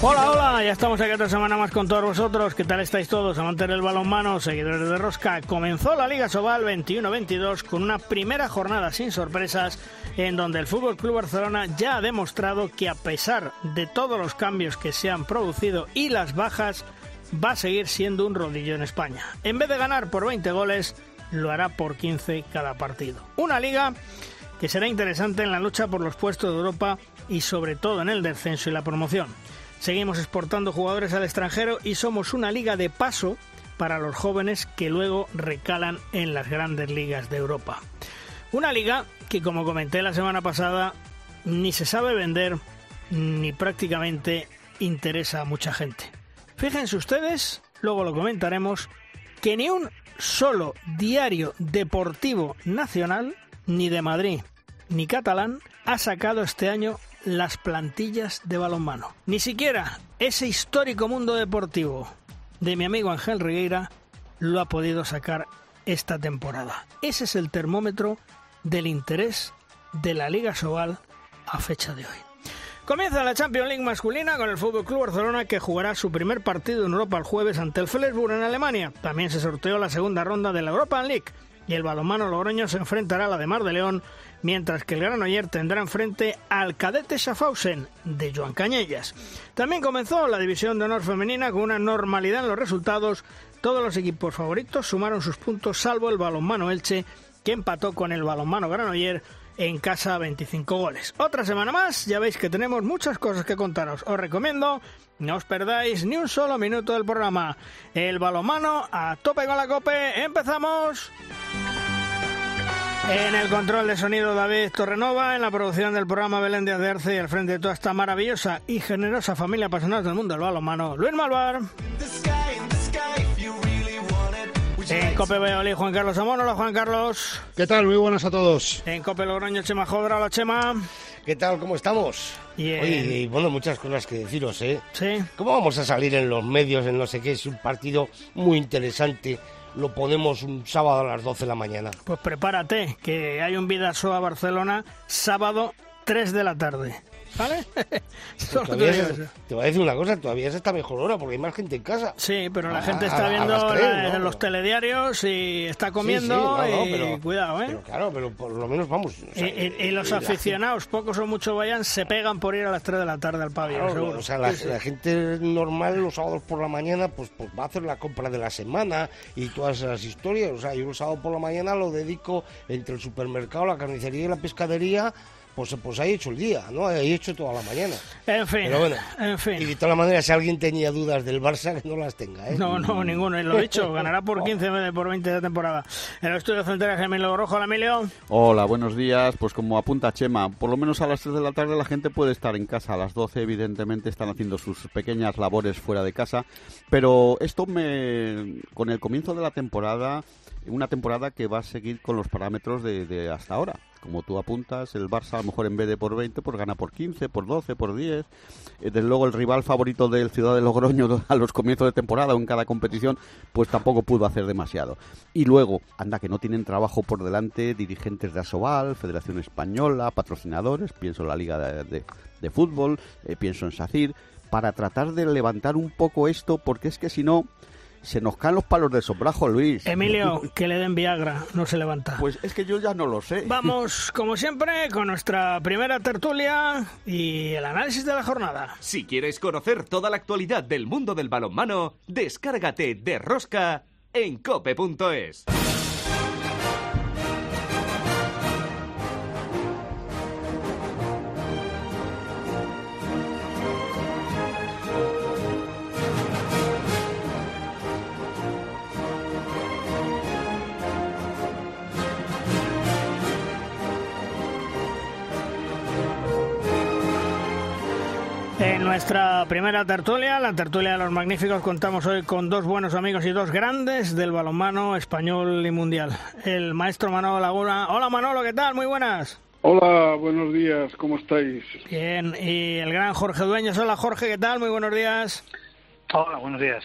Hola, hola, ya estamos aquí otra semana más con todos vosotros. ¿Qué tal estáis todos? Amantes del balonmano, seguidores de Rosca. Comenzó la Liga Sobal 21-22 con una primera jornada sin sorpresas en donde el Fútbol Club Barcelona ya ha demostrado que a pesar de todos los cambios que se han producido y las bajas, va a seguir siendo un rodillo en España. En vez de ganar por 20 goles, lo hará por 15 cada partido. Una liga que será interesante en la lucha por los puestos de Europa y sobre todo en el descenso y la promoción. Seguimos exportando jugadores al extranjero y somos una liga de paso para los jóvenes que luego recalan en las grandes ligas de Europa. Una liga que, como comenté la semana pasada, ni se sabe vender ni prácticamente interesa a mucha gente. Fíjense ustedes, luego lo comentaremos, que ni un solo diario deportivo nacional, ni de Madrid, ni catalán, ha sacado este año las plantillas de balonmano. Ni siquiera ese histórico mundo deportivo de mi amigo Ángel Regueira lo ha podido sacar esta temporada. Ese es el termómetro del interés de la Liga Sobal a fecha de hoy. Comienza la Champions League masculina con el Fútbol Club Barcelona que jugará su primer partido en Europa el jueves ante el Flensburg en Alemania. También se sorteó la segunda ronda de la Europa League y el balonmano Logroño se enfrentará a la de Mar de León mientras que el Granoller tendrá enfrente al cadete Schaffhausen de Joan Cañellas. También comenzó la división de honor femenina con una normalidad en los resultados. Todos los equipos favoritos sumaron sus puntos, salvo el balonmano Elche, que empató con el balonmano Granoller en casa a 25 goles. Otra semana más, ya veis que tenemos muchas cosas que contaros. Os recomiendo no os perdáis ni un solo minuto del programa. El balonmano a tope con la cope. ¡Empezamos! En el control de sonido David Torrenova, en la producción del programa Belén de Arce y al frente de toda esta maravillosa y generosa familia apasionada del mundo del balonmano, Luis Malvar. En Cope Valladolid, Juan Carlos Amón. Hola, Juan Carlos. ¿Qué tal? Muy buenas a todos. En Cope Logroño, Chema Jodra. Hola, Chema. ¿Qué tal? ¿Cómo estamos? Y, en- Oye, y bueno, muchas cosas que deciros, ¿eh? Sí. ¿Cómo vamos a salir en los medios, en no sé qué? Es un partido muy interesante. Lo ponemos un sábado a las 12 de la mañana. Pues prepárate, que hay un Vidasoa Barcelona sábado 3 de la tarde. ¿Vale? Te Todavía digo se- eso. te voy a decir una cosa, todavía es esta mejor hora porque hay más gente en casa. Sí, pero la A- gente a- está a viendo las tres, la- ¿no? los telediarios y está comiendo sí, no, no, y pero- cuidado, ¿eh? Pero claro, pero por lo menos vamos. o sea, Y, y- y los la- aficionados, pocos o muchos vayan, se pegan por ir a las 3 de la tarde al pabellón, Claro, seguro. o sea, la, Sí, sí. la gente normal los sábados por la mañana pues, pues va a hacer la compra de la semana y todas esas historias. O sea, yo el sábado por la mañana lo dedico entre el supermercado, la carnicería y la pescadería, pues, pues ahí he hecho el día, ¿no? Ahí he hecho toda la mañana. En fin, Pero bueno, en y de todas maneras, si alguien tenía dudas del Barça, que no las tenga, ¿eh? No, no, ninguno, lo he dicho, ganará por 15 en vez de por 20 de temporada. En el estudio central, Emilio Rojo, hola Emilio. Hola, buenos días. Pues como apunta Chema, por lo menos a las 3 de la tarde la gente puede estar en casa. A las 12 evidentemente están haciendo sus pequeñas labores fuera de casa. Pero esto me... con el comienzo de la temporada, una temporada que va a seguir con los parámetros de, de hasta ahora. Como tú apuntas, el Barça a lo mejor en vez de por 20, pues gana por 15, por 12, por 10. Eh, Desde luego el rival favorito del Ciudad de Logroño a los comienzos de temporada o en cada competición, pues tampoco pudo hacer demasiado. Y luego, anda que no tienen trabajo por delante dirigentes de Asobal, Federación Española, patrocinadores, pienso en la Liga de, de- Fútbol, eh, pienso en SACIR, para tratar de levantar un poco esto, porque es que si no, se nos caen los palos del sombrajo, Luis. Emilio, que le den Viagra, no se levanta. Pues es que yo ya no lo sé. Vamos, como siempre, con nuestra primera tertulia y el análisis de la jornada. Si quieres conocer toda la actualidad del mundo del balonmano, descárgate de Rosca en cope.es. nuestra primera tertulia, la tertulia de los magníficos. Contamos hoy con dos buenos amigos y dos grandes del balonmano español y mundial. El maestro Manolo Laguna. Hola Manolo, ¿qué tal? Muy buenas. Hola, buenos días, ¿cómo estáis? Bien, y el gran Jorge Dueños. Hola Jorge, ¿qué tal? Muy buenos días. Hola, buenos días.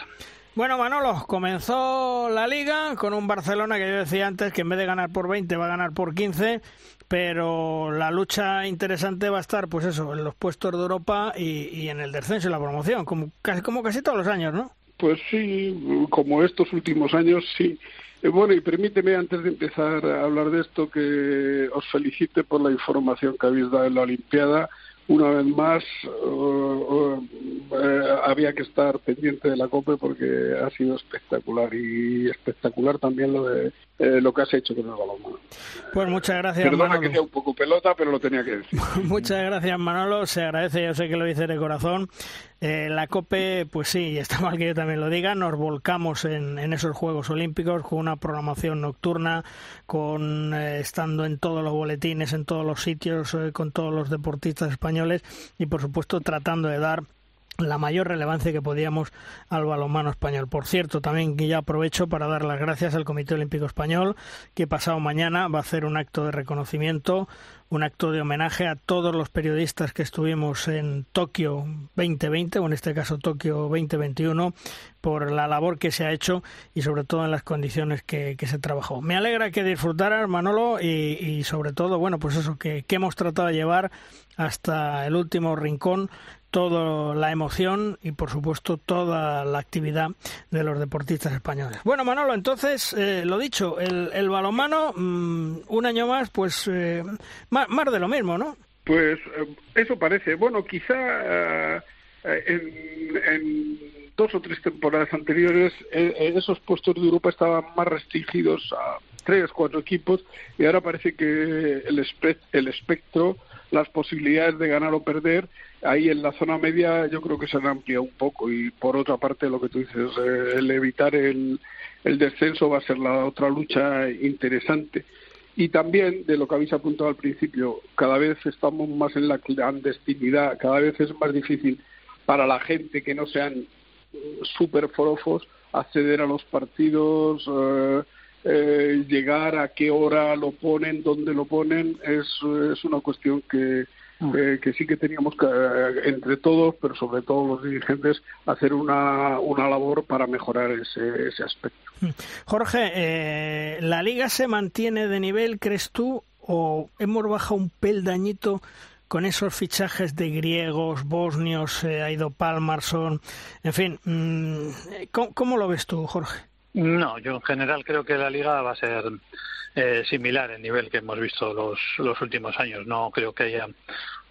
Bueno, Manolo, comenzó la liga con un Barcelona que yo decía antes que en vez de ganar por 20 va a ganar por 15, pero la lucha interesante va a estar, pues eso, en los puestos de Europa y, en el descenso y la promoción, como casi, como casi todos los años, ¿no? Pues sí, como estos últimos años, sí. Eh, bueno, y permíteme antes de empezar a hablar de esto que os felicite por la información que habéis dado en la Olimpiada una vez más uh, uh, eh, había que estar pendiente de la COPE porque ha sido espectacular y espectacular también lo de eh, lo que has hecho con el balonmano. Pues muchas gracias, Perdona que sea un poco pelota, pero lo tenía que decir. muchas gracias, Manolo. Se agradece, yo sé que lo dice de corazón. Eh, la COPE, pues sí, está mal que yo también lo diga, nos volcamos en, esos Juegos Olímpicos con una programación nocturna, con eh, estando en todos los boletines, en todos los sitios, con todos los deportistas españoles y, por supuesto, tratando de dar la mayor relevancia que podíamos al balonmano español. Por cierto, también que ya aprovecho para dar las gracias al Comité Olímpico Español, que pasado mañana va a hacer un acto de reconocimiento, un acto de homenaje a todos los periodistas que estuvimos en Tokio 2020, o en este caso Tokio 2021, por la labor que se ha hecho y sobre todo en las condiciones que, se trabajó. Me alegra que disfrutaras, Manolo, y, sobre todo, bueno, pues eso, que, que hemos tratado de llevar hasta el último rincón toda la emoción y por supuesto toda la actividad de los deportistas españoles. Bueno, Manolo, entonces, eh, lo dicho, el, el balonmano, mm, un año más, pues eh, más, de lo mismo, ¿no? Pues eh, eso parece. Bueno, quizá en, dos o tres temporadas anteriores esos puestos de Europa estaban más restringidos a tres, cuatro equipos y ahora parece que el espectro, las posibilidades de ganar o perder ahí en la zona media yo creo que se han ampliado un poco y por otra parte lo que tú dices, eh, el evitar el, el descenso va a ser la otra lucha interesante. Y también, de lo que habéis apuntado al principio, cada vez estamos más en la clandestinidad, cada vez es más difícil para la gente que no sean super forofos acceder a los partidos, eh, eh, llegar a qué hora lo ponen, dónde lo ponen, es, es una cuestión que, eh, que sí que teníamos que, eh, entre todos, pero sobre todo los dirigentes, hacer una, una labor para mejorar ese, ese aspecto. Mm. Jorge, eh, ¿la liga se mantiene de nivel, crees tú, o hemos bajado un peldañito? con esos fichajes de griegos, bosnios, ha ido Palmarson, en fin, mm, ¿cómo, lo ves tú, Jorge? No, yo en general creo que la liga va a ser eh, similar el nivel que hemos visto los, los últimos años. No creo que haya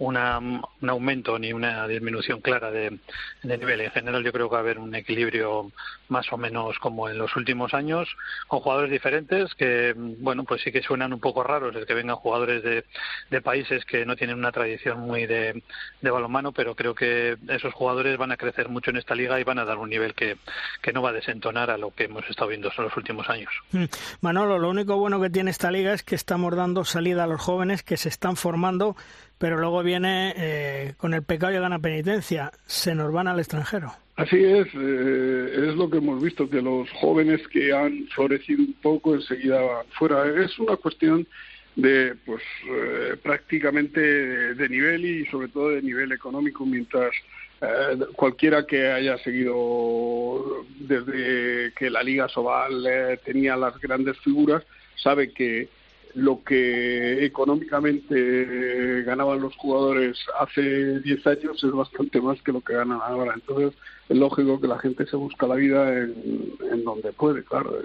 una, un aumento ni una disminución clara de, de, nivel. En general, yo creo que va a haber un equilibrio más o menos como en los últimos años, con jugadores diferentes que, bueno, pues sí que suenan un poco raros el que vengan jugadores de, de países que no tienen una tradición muy de, de, balonmano, pero creo que esos jugadores van a crecer mucho en esta liga y van a dar un nivel que, que no va a desentonar a lo que hemos estado viendo en los últimos años. Mm. Manolo, lo único bueno que tiene esta liga es que estamos dando salida a los jóvenes que se están formando pero luego viene eh, con el pecado y gana penitencia, se nos van al extranjero. Así es, eh, es lo que hemos visto, que los jóvenes que han florecido un poco enseguida van fuera. Es una cuestión de, pues, eh, prácticamente de, nivel y sobre todo de nivel económico, mientras cualquiera que haya seguido desde que la Liga Sobal tenía las grandes figuras sabe que lo que económicamente ganaban los jugadores hace 10 años es bastante más que lo que ganan ahora. Entonces es lógico que la gente se busca la vida en, donde puede, claro.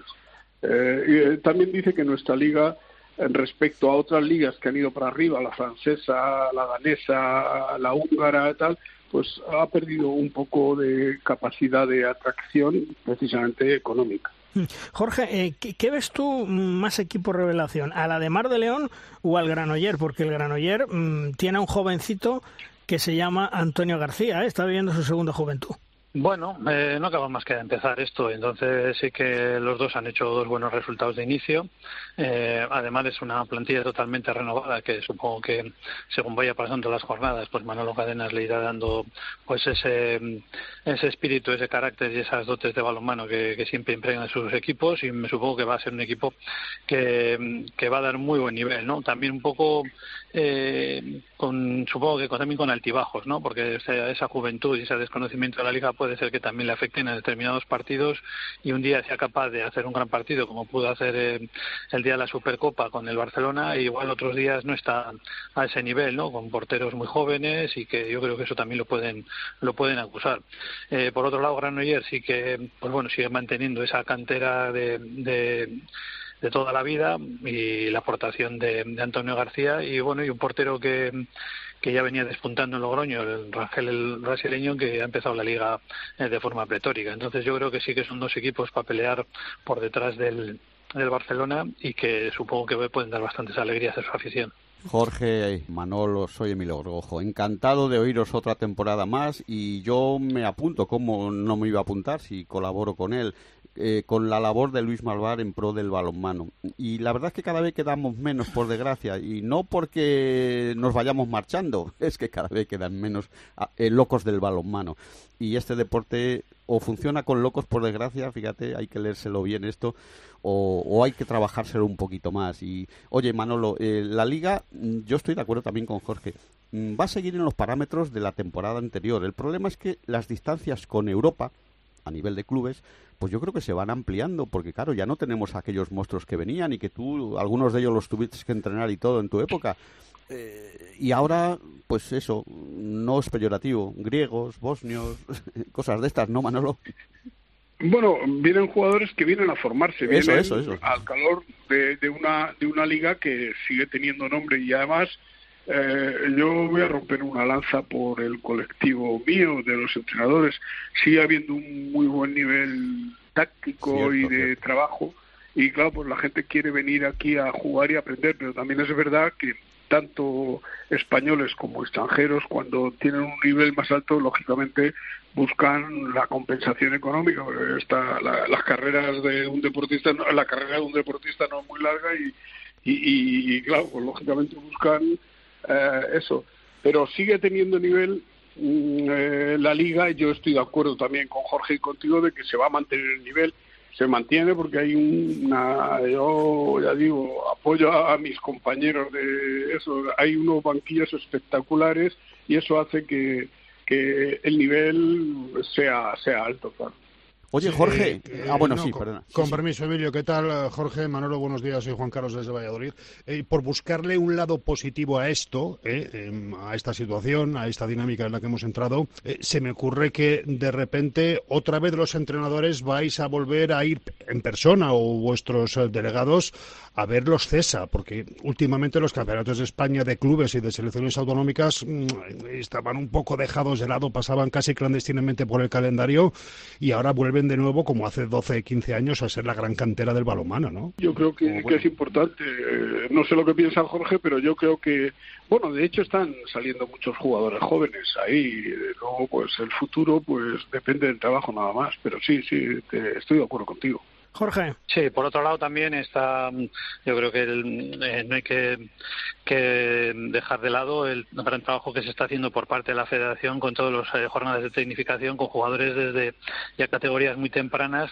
Eh, y, eh, también dice que nuestra liga, respecto a otras ligas que han ido para arriba, la francesa, la danesa, la húngara tal, pues ha perdido un poco de capacidad de atracción precisamente económica. Jorge, eh, ¿qué, ves tú más equipo revelación? ¿A la de Mar de León o al Granoller? Porque el Granoller mm, tiene a un jovencito que se llama Antonio García, ¿eh? está viviendo su segunda juventud. Bueno, eh, no acaba más que de empezar esto, entonces sí que los dos han hecho dos buenos resultados de inicio. Eh, además es una plantilla totalmente renovada que supongo que según vaya pasando las jornadas, pues Manolo Cadenas le irá dando pues ese, ese espíritu, ese carácter y esas dotes de balonmano que, que siempre impregnan sus equipos y me supongo que va a ser un equipo que, que va a dar muy buen nivel, ¿no? También un poco eh, con, supongo que también con altibajos, ¿no? Porque esa, juventud y ese desconocimiento de la liga puede ser que también le afecten a determinados partidos y un día sea capaz de hacer un gran partido como pudo hacer eh, el día de la Supercopa con el Barcelona y igual otros días no está a ese nivel, ¿no? Con porteros muy jóvenes y que yo creo que eso también lo pueden lo pueden acusar. Eh, por otro lado, Granollers sí que, pues bueno, sigue manteniendo esa cantera de de toda la vida y la aportación de, de, Antonio García y bueno y un portero que, que ya venía despuntando en Logroño, el Rangel el brasileño que ha empezado la liga eh, de forma pletórica. Entonces yo creo que sí que son dos equipos para pelear por detrás del, del Barcelona y que supongo que pueden dar bastantes alegrías a su afición. Jorge, Manolo, soy Emilio Grojo. Encantado de oíros otra temporada más y yo me apunto, como no me iba a apuntar si colaboro con él, eh, con la labor de Luis Malvar en pro del balonmano. Y la verdad es que cada vez quedamos menos, por desgracia, y no porque nos vayamos marchando, es que cada vez quedan menos eh, locos del balonmano. Y este deporte o funciona con locos, por desgracia, fíjate, hay que leérselo bien esto, o, hay que trabajárselo un poquito más. Y, oye, Manolo, eh, la liga, yo estoy de acuerdo también con Jorge, va a seguir en los parámetros de la temporada anterior. El problema es que las distancias con Europa, a nivel de clubes, pues yo creo que se van ampliando, porque claro, ya no tenemos aquellos monstruos que venían y que tú, algunos de ellos los tuviste que entrenar y todo en tu época. Eh, y ahora, pues eso, no es peyorativo, griegos, bosnios, cosas de estas, ¿no, Manolo? Bueno, vienen jugadores que vienen a formarse, vienen eso, eso, eso. al calor de, de, una, de una liga que sigue teniendo nombre y además eh, yo voy a romper una lanza por el colectivo mío de los entrenadores. Sigue habiendo un muy buen nivel táctico Cierto, y de cierto. trabajo. Y claro, pues la gente quiere venir aquí a jugar y aprender, pero también es verdad que tanto españoles como extranjeros, cuando tienen un nivel más alto, lógicamente buscan la compensación económica. Esta, la, las carreras de un deportista, no, la carrera de un deportista no es muy larga y, y, y, y claro, pues lógicamente buscan eso. Pero sigue teniendo nivel mm, eh, la liga y yo estoy de acuerdo también con Jorge y contigo de que se va a mantener el nivel. Se mantiene porque hay una, yo ya digo, apoyo a, a mis compañeros de eso. Hay unos banquillos espectaculares y eso hace que, que el nivel sea, sea alto, claro. Oye, Jorge. eh, ah, bueno, no, sí, con, perdona. Con sí. permiso, Emilio, ¿qué tal, eh, Jorge? Manolo, buenos días. Soy Juan Carlos desde Valladolid. Eh, por buscarle un lado positivo a esto, eh, em, a esta situación, a esta dinámica en la que hemos entrado, eh, se me ocurre que de repente otra vez los entrenadores vais a volver a ir en persona o vuestros eh, delegados a ver los CESA, porque últimamente los campeonatos de España de clubes y de selecciones autonómicas mm, estaban un poco dejados de lado, pasaban casi clandestinamente por el calendario y ahora vuelven de nuevo, como hace 12, 15 años, a ser la gran cantera del balonmano, ¿no? Yo creo que, es importante. Eh, no sé lo que piensa Jorge, pero yo creo que, bueno, de hecho están saliendo muchos jugadores jóvenes ahí. Eh, Luego, pues el futuro, pues depende del trabajo nada más. Pero sí, sí, te- estoy de acuerdo contigo. Jorge. Sí, por otro lado también está, mm, yo creo que el- eh, no hay que, dejar de lado el gran trabajo que se está haciendo por parte de la Federación con todas las jornadas de tecnificación con jugadores desde ya categorías muy tempranas,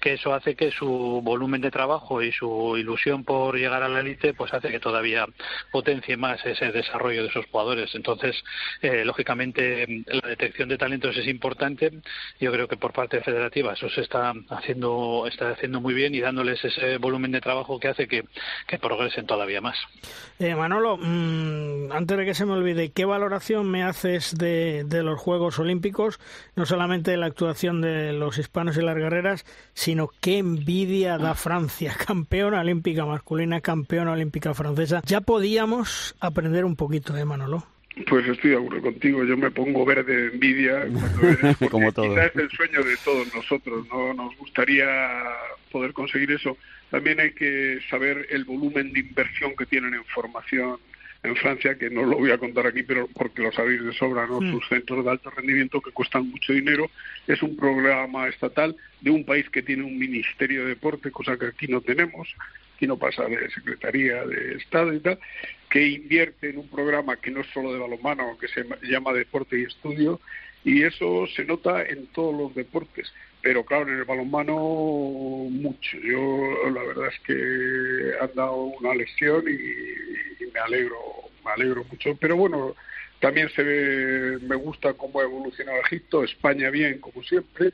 que eso hace que su volumen de trabajo y su ilusión por llegar a la élite, pues hace que todavía potencie más ese desarrollo de esos jugadores. Entonces, eh, lógicamente, la detección de talentos es importante. Yo creo que por parte federativa eso se está haciendo, está haciendo muy bien y dándoles ese volumen de trabajo que hace que, progresen todavía más. Eh, Manolo, mmm, antes de que se me olvide, ¿qué valoración me haces de, de, los Juegos Olímpicos? No solamente de la actuación de los hispanos y las guerreras, sino qué envidia da Francia, campeona olímpica masculina, campeona olímpica francesa. Ya podíamos aprender un poquito, ¿eh, Manolo? Pues estoy de acuerdo contigo, yo me pongo verde de envidia cuando eres, Como todo. quizás es el sueño de todos nosotros, no nos gustaría poder conseguir eso. También hay que saber el volumen de inversión que tienen en formación en Francia, que no lo voy a contar aquí, pero porque lo sabéis de sobra, ¿no? Mm. Sus centros de alto rendimiento que cuestan mucho dinero. Es un programa estatal de un país que tiene un ministerio de deporte, cosa que aquí no tenemos. Aquí no pasa de Secretaría de Estado y tal, que invierte en un programa que no es solo de balonmano, que se llama Deporte y Estudio, y eso se nota en todos los deportes pero claro, en el balonmano mucho. Yo la verdad es que han dado una lección y, y me alegro, me alegro mucho. Pero bueno, también se ve, me gusta cómo ha evolucionado Egipto, España bien, como siempre,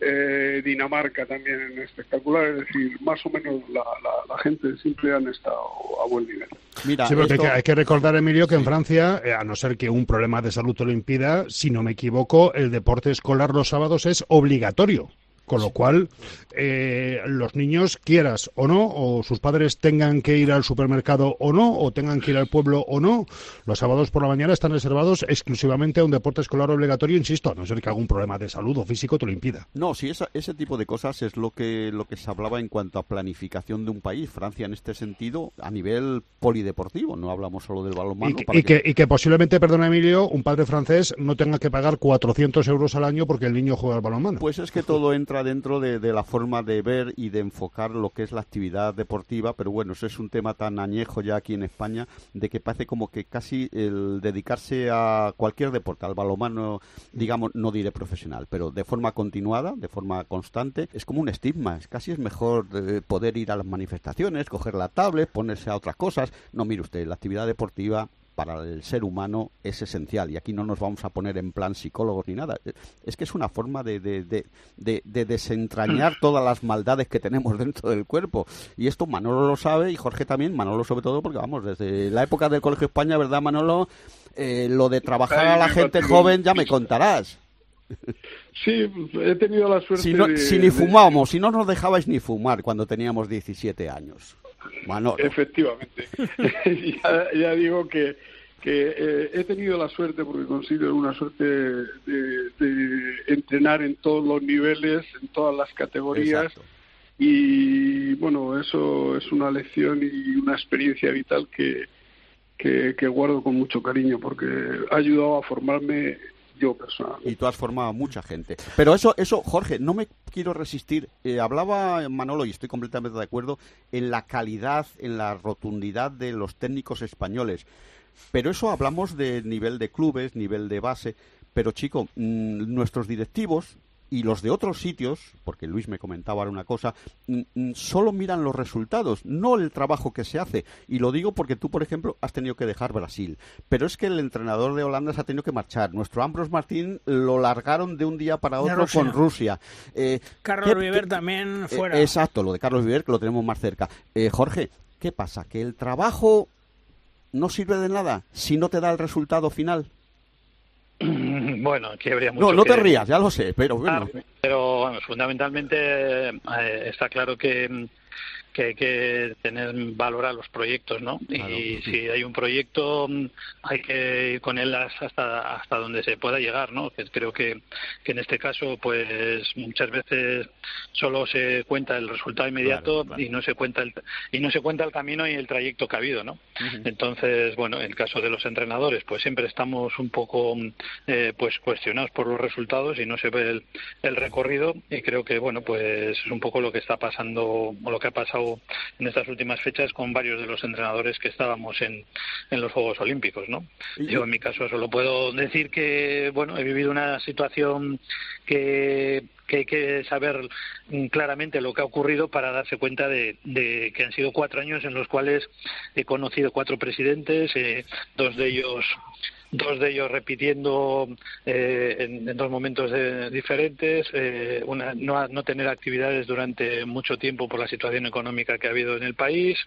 eh, Dinamarca también espectacular, es decir, más o menos la, la, la gente siempre han estado a buen nivel. Mira, Sí, porque esto- hay, que, hay que recordar, Emilio, que en Francia, eh, a no ser que un problema de salud te lo impida, si no me equivoco, el deporte escolar los sábados es obligatorio. Con lo cual, eh, los niños, quieras o no, o sus padres tengan que ir al supermercado o no, o tengan que ir al pueblo o no, los sábados por la mañana están reservados exclusivamente a un deporte escolar obligatorio, insisto, a no ser que algún problema de salud o físico te lo impida. No, sí, esa- ese tipo de cosas es lo que, lo que se hablaba en cuanto a planificación de un país. Francia, en este sentido, a nivel polideportivo, no hablamos solo del balonmano. Y, que, para y que- y que posiblemente, perdona Emilio, un padre francés no tenga que pagar 400 euros al año porque el niño juega al balonmano. Pues es que todo entra dentro de, de la forma de ver y de enfocar lo que es la actividad deportiva, pero bueno, eso es un tema tan añejo ya aquí en España, de que parece como que casi el dedicarse a cualquier deporte, al balonmano, digamos, no diré profesional, pero de forma continuada, de forma constante, es como un estigma, es casi es mejor eh, poder ir a las manifestaciones, coger la tablet, ponerse a otras cosas. No, mire usted, la actividad deportiva para el ser humano es esencial y aquí no nos vamos a poner en plan psicólogos ni nada. Es que es una forma de, de, de, de- de desentrañar todas las maldades que tenemos dentro del cuerpo. Y esto Manolo lo sabe y Jorge también, Manolo sobre todo porque vamos, desde la época del Colegio España, ¿verdad Manolo? Eh, lo de trabajar a la gente joven ya me contarás. Sí, he tenido la suerte Si, no, de... si ni fumábamos, si no nos dejabais ni fumar cuando teníamos 17 años. Manolo. Efectivamente. ya, ya digo que, que eh, he tenido la suerte, porque considero una suerte de, de entrenar en todos los niveles, en todas las categorías. Exacto. Y bueno, eso es una lección y una experiencia vital que, que, que guardo con mucho cariño, porque ha ayudado a formarme yo personalmente. Y tú has formado mucha gente. Pero eso, eso, Jorge, no me quiero resistir. Eh, hablaba Manolo, y estoy completamente de acuerdo, en la calidad, en la rotundidad de los técnicos españoles. Pero eso hablamos de nivel de clubes, nivel de base. Pero chico, mm, nuestros directivos y los de otros sitios, porque Luis me comentaba ahora una cosa, mm, mm, solo miran los resultados, no el trabajo que se hace. Y lo digo porque tú, por ejemplo, has tenido que dejar Brasil. Pero es que el entrenador de Holanda se ha tenido que marchar. Nuestro Ambros Martín lo largaron de un día para otro Rusia. con Rusia. Eh, Carlos ¿qué- River qué- también eh, fuera. exacto, lo de Carlos Viver, que lo tenemos más cerca. Eh, Jorge, ¿qué pasa? ¿Que el trabajo no sirve de nada si no te da el resultado final? Bueno, aquí habría mucho No, no te que- rías, ya lo sé, pero bueno. Ah, pero vamos, fundamentalmente eh, está claro que, que hay que tener valorar los proyectos, ¿no? Claro, y si hay un proyecto hay que ir con él hasta hasta donde se pueda llegar, ¿no? Que creo que, que en este caso pues muchas veces solo se cuenta el resultado inmediato Claro, claro. y no se cuenta el y no se cuenta el camino y el trayecto que ha habido, ¿no? Entonces, bueno, en el caso de los entrenadores, pues siempre estamos un poco eh, pues cuestionados por los resultados y no se ve el, el recorrido y creo que bueno, pues es un poco lo que está pasando o lo que ha pasado en estas últimas fechas con varios de los entrenadores que estábamos en, en los Juegos Olímpicos, ¿no? Yo en mi caso solo puedo decir que bueno, he vivido una situación que que hay que saber mm, claramente lo que ha ocurrido para darse cuenta de, de que han sido cuatro años en los cuales he conocido cuatro presidentes, eh, dos de ellos dos de ellos repitiendo eh, en, dos momentos eh, diferentes, eh, una, no, no tener actividades durante mucho tiempo por la situación económica que ha habido en el país,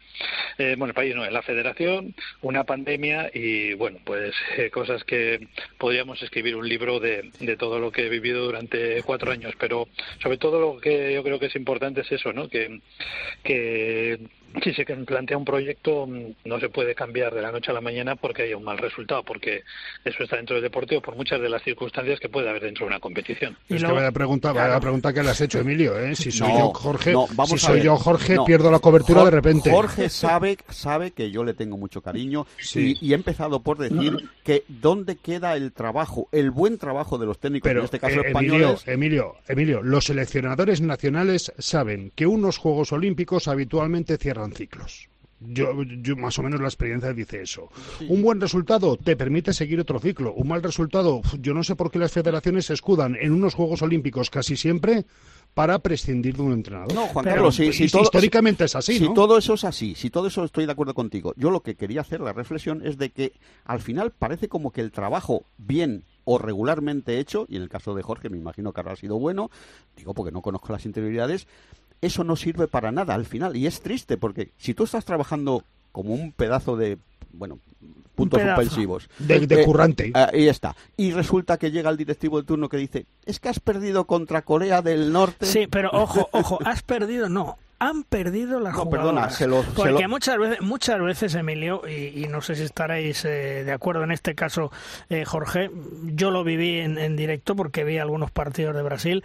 eh, bueno, el país no, en la federación, una pandemia y, bueno, pues eh, cosas que podríamos escribir un libro de, de todo lo que he vivido durante cuatro años, pero sobre todo lo que yo creo que es importante es eso, ¿no? Que si se plantea un proyecto mm, no se puede cambiar de la noche a la mañana porque haya un mal resultado, porque eso está dentro del deportivo por muchas de las circunstancias que puede haber dentro de una competición. Es que vaya pregunta, vaya pregunta que le has hecho, Emilio. ¿eh? Si soy yo Jorge, si soy yo Jorge, pierdo la cobertura de repente. Jorge sabe, sabe que yo le tengo mucho cariño y, he empezado por decir que dónde queda el trabajo, el buen trabajo de los técnicos, en este caso eh, españoles. Emilio, Emilio, los seleccionadores nacionales saben que unos Juegos Olímpicos habitualmente cierran ciclos. Yo, más o menos la experiencia dice eso. Un buen resultado te permite seguir otro ciclo. Un mal resultado, yo no sé por qué las federaciones se escudan en unos Juegos Olímpicos casi siempre para prescindir de un entrenador. No, Juan Carlos, si, históricamente es así. Si todo eso es así, si todo eso estoy de acuerdo contigo. Yo lo que quería hacer, la reflexión, es de que al final parece como que el trabajo bien o regularmente hecho, y en el caso de Jorge me imagino que habrá sido bueno, digo porque no conozco las interioridades, eso no sirve para nada al final. Y es triste porque si tú estás trabajando como un pedazo de, bueno, puntos suspensivos. De, de eh, currante. ahí está. Y resulta que llega el directivo de turno que dice, es que has perdido contra Corea del Norte. Sí, pero ojo, ojo, has perdido, no, han perdido la no, Perdona, se Porque muchas veces, muchas veces, Emilio, y, no sé si estaréis eh, de acuerdo en este caso, eh, Jorge, yo lo viví en, en, directo porque vi algunos partidos de Brasil.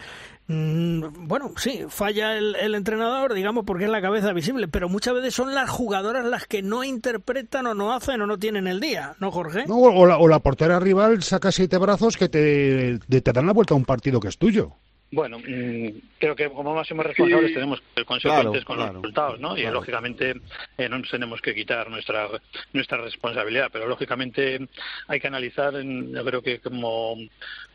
Mm, bueno, sí, falla el, el, entrenador, digamos, porque es la cabeza visible, pero muchas veces son las jugadoras las que no interpretan o no hacen o no tienen el día, ¿no, Jorge? No, o, la, o la portera rival saca siete brazos que te, te dan la vuelta a un partido que es tuyo. Bueno, mm, creo que como máximos responsables tenemos que ser consecuentes con los resultados, ¿no? Y lógicamente eh, no nos tenemos que quitar nuestra nuestra responsabilidad, pero lógicamente hay que analizar, yo creo que como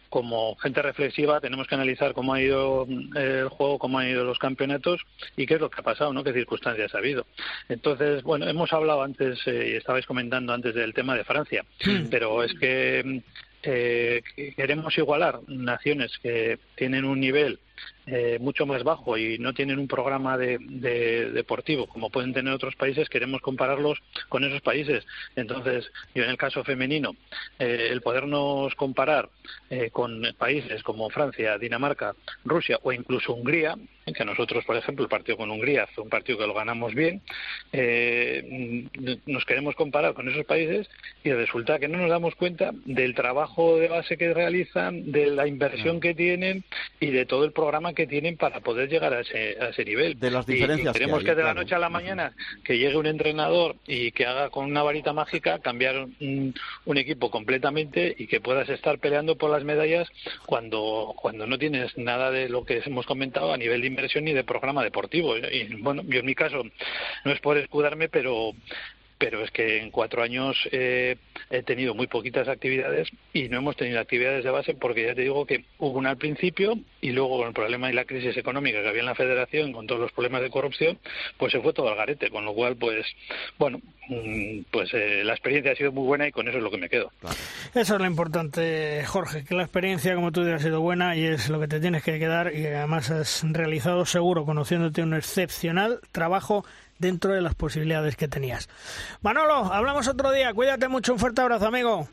como gente reflexiva tenemos que analizar cómo ha ido eh, el juego, cómo han ido los campeonatos y qué es lo que ha pasado, ¿no? Qué circunstancias ha habido. Entonces, bueno, hemos hablado antes eh, y estabais comentando antes del tema de Francia, pero es que eh, queremos igualar naciones que tienen un nivel eh, mucho más bajo y no tienen un programa de, deportivo como pueden tener otros países, queremos compararlos con esos países. Entonces, yo en el caso femenino, eh, el podernos comparar eh, con países como Francia, Dinamarca, Rusia o incluso Hungría, que nosotros, por ejemplo, el partido con Hungría fue un partido que lo ganamos bien, nos queremos comparar con esos países y resulta que no nos damos cuenta del trabajo de base que realizan, de la inversión que tienen y de todo el programa que tienen para poder llegar a ese, a ese nivel. De las diferencias. Y, queremos que, de la noche a la mañana que llegue un entrenador y que haga con una varita mágica cambiar un, equipo completamente y que puedas estar peleando por las medallas cuando, cuando no tienes nada de lo que hemos comentado a nivel de inversión ni de programa deportivo. Y bueno, yo en mi caso no es por escudarme, pero pero es que en cuatro años eh, he tenido muy poquitas actividades y no hemos tenido actividades de base porque ya te digo que hubo una al principio y luego con el problema y la crisis económica que había en la federación, con todos los problemas de corrupción, pues se fue todo al garete, con lo cual, pues, bueno, mm, pues eh, la experiencia ha sido muy buena y con eso es lo que me quedo. Eso es lo importante, Jorge, que la experiencia, como tú dices, ha sido buena y es lo que te tienes que quedar y además has realizado seguro, conociéndote un excepcional trabajo dentro de las posibilidades que tenías. Manolo, hablamos otro día. Cuídate mucho. Un fuerte abrazo, amigo.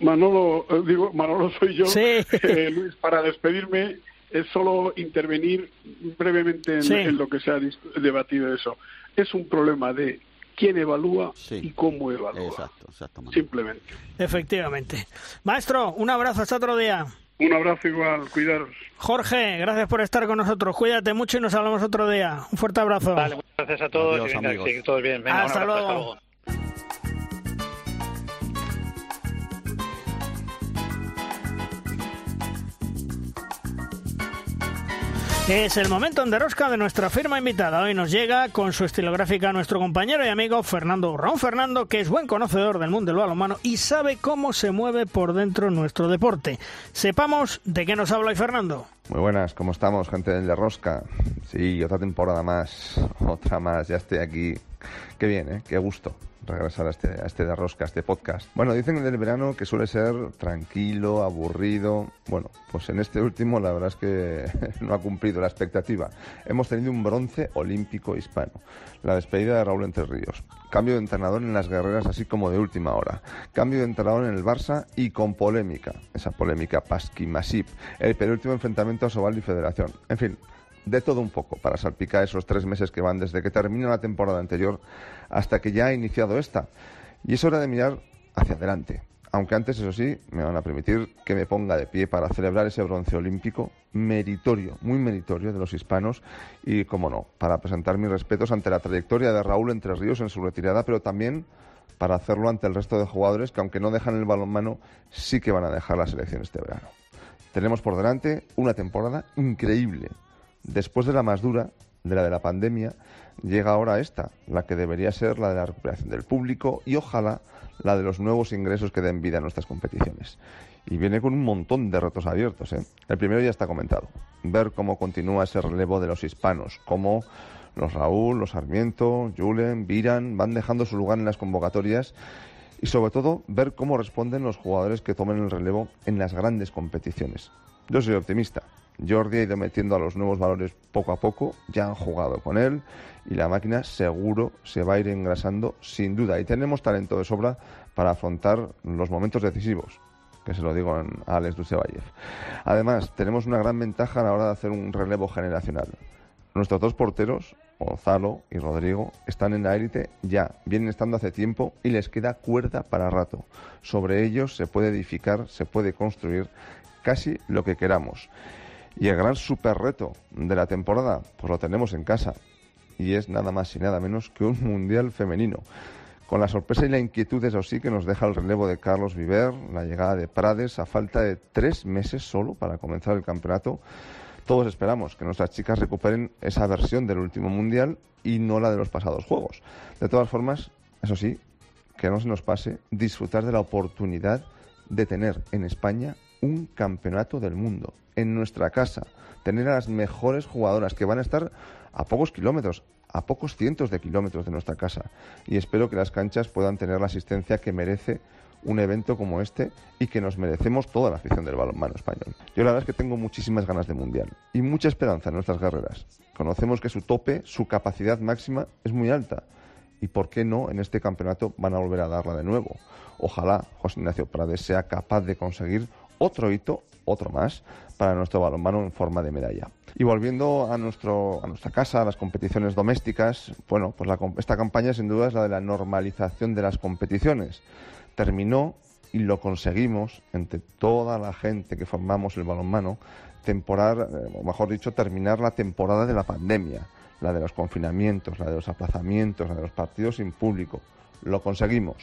Manolo, eh, digo, Manolo soy yo. Eh, Luis, para despedirme, es solo intervenir brevemente en, lo que se ha debatido eso. Es un problema de quién evalúa y cómo evalúa. Exacto, Simplemente. Efectivamente. Maestro, un abrazo. Hasta otro día. Un abrazo igual, cuidaros. Jorge, gracias por estar con nosotros. Cuídate mucho y nos hablamos otro día. Un fuerte abrazo. Vale, muchas gracias a todos y venga, que todos bien. Venga, hasta, luego. hasta luego. Es el momento en derrosca de nuestra firma invitada. Hoy nos llega con su estilográfica nuestro compañero y amigo Fernando Ron Fernando, que es buen conocedor del mundo del balonmano y sabe cómo se mueve por dentro nuestro deporte. Sepamos de qué nos habla hoy Fernando. Muy buenas, ¿cómo estamos, gente del Derrosca? Sí, otra temporada más, otra más, ya estoy aquí. Qué bien, ¿eh? Qué gusto regresar a este, a este de rosca, a este podcast. Bueno, dicen del verano que suele ser tranquilo, aburrido. Bueno, pues en este último la verdad es que no ha cumplido la expectativa. Hemos tenido un bronce olímpico hispano. La despedida de Raúl Entre Ríos. Cambio de entrenador en las guerreras así como de última hora. Cambio de entrenador en el Barça y con polémica. Esa polémica Pasqui Masip. El penúltimo enfrentamiento a Soval y Federación. En fin, de todo un poco para salpicar esos tres meses que van desde que termina la temporada anterior hasta que ya ha iniciado esta. Y es hora de mirar hacia adelante. Aunque antes, eso sí, me van a permitir que me ponga de pie para celebrar ese bronce olímpico meritorio, muy meritorio de los hispanos y, como no, para presentar mis respetos ante la trayectoria de Raúl Entre Ríos en su retirada, pero también para hacerlo ante el resto de jugadores que, aunque no dejan el balonmano, sí que van a dejar la selección este verano. Tenemos por delante una temporada increíble. Después de la más dura, de la de la pandemia, llega ahora esta, la que debería ser la de la recuperación del público y ojalá la de los nuevos ingresos que den vida a nuestras competiciones. Y viene con un montón de retos abiertos. ¿eh? El primero ya está comentado. Ver cómo continúa ese relevo de los hispanos, cómo los Raúl, los Sarmiento, Julen, Viran van dejando su lugar en las convocatorias y sobre todo ver cómo responden los jugadores que tomen el relevo en las grandes competiciones. Yo soy optimista. Jordi ha ido metiendo a los nuevos valores poco a poco, ya han jugado con él y la máquina seguro se va a ir engrasando sin duda. Y tenemos talento de sobra para afrontar los momentos decisivos, que se lo digo a Alex Dusevayev. Además, tenemos una gran ventaja a la hora de hacer un relevo generacional. Nuestros dos porteros, Gonzalo y Rodrigo, están en la élite ya, vienen estando hace tiempo y les queda cuerda para rato. Sobre ellos se puede edificar, se puede construir casi lo que queramos. Y el gran super reto de la temporada, pues lo tenemos en casa. Y es nada más y nada menos que un mundial femenino. Con la sorpresa y la inquietud, eso sí, que nos deja el relevo de Carlos Viver, la llegada de Prades a falta de tres meses solo para comenzar el campeonato. Todos esperamos que nuestras chicas recuperen esa versión del último mundial y no la de los pasados juegos. De todas formas, eso sí, que no se nos pase disfrutar de la oportunidad de tener en España un campeonato del mundo en nuestra casa, tener a las mejores jugadoras que van a estar a pocos kilómetros, a pocos cientos de kilómetros de nuestra casa. Y espero que las canchas puedan tener la asistencia que merece un evento como este y que nos merecemos toda la afición del balonmano español. Yo la verdad es que tengo muchísimas ganas de mundial y mucha esperanza en nuestras guerreras. Conocemos que su tope, su capacidad máxima es muy alta y por qué no en este campeonato van a volver a darla de nuevo. Ojalá José Ignacio Prades sea capaz de conseguir otro hito, otro más, para nuestro balonmano en forma de medalla. Y volviendo a, nuestro, a nuestra casa, a las competiciones domésticas, bueno, pues esta campaña sin duda es la de la normalización de las competiciones. Terminó y lo conseguimos entre toda la gente que formamos el balonmano, temporar, eh, o mejor dicho, terminar la temporada de la pandemia, la de los confinamientos, la de los aplazamientos, la de los partidos sin público. Lo conseguimos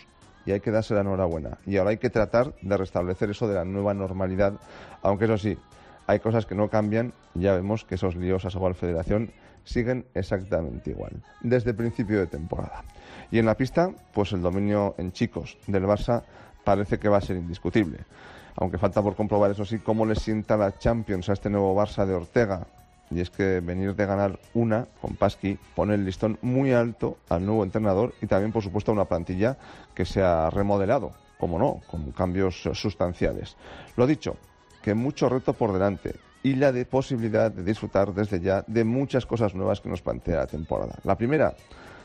y hay que darse la enhorabuena. Y ahora hay que tratar de restablecer eso de la nueva normalidad, aunque eso sí, hay cosas que no cambian, ya vemos que esos líos a Sobal Federación siguen exactamente igual, desde principio de temporada. Y en la pista, pues el dominio en chicos del Barça parece que va a ser indiscutible. Aunque falta por comprobar, eso sí, cómo le sienta la Champions a este nuevo Barça de Ortega, y es que venir de ganar una con Pasqui pone el listón muy alto al nuevo entrenador y también, por supuesto, a una plantilla que se ha remodelado, como no, con cambios sustanciales. Lo dicho, que mucho reto por delante y la de posibilidad de disfrutar desde ya de muchas cosas nuevas que nos plantea la temporada. La primera,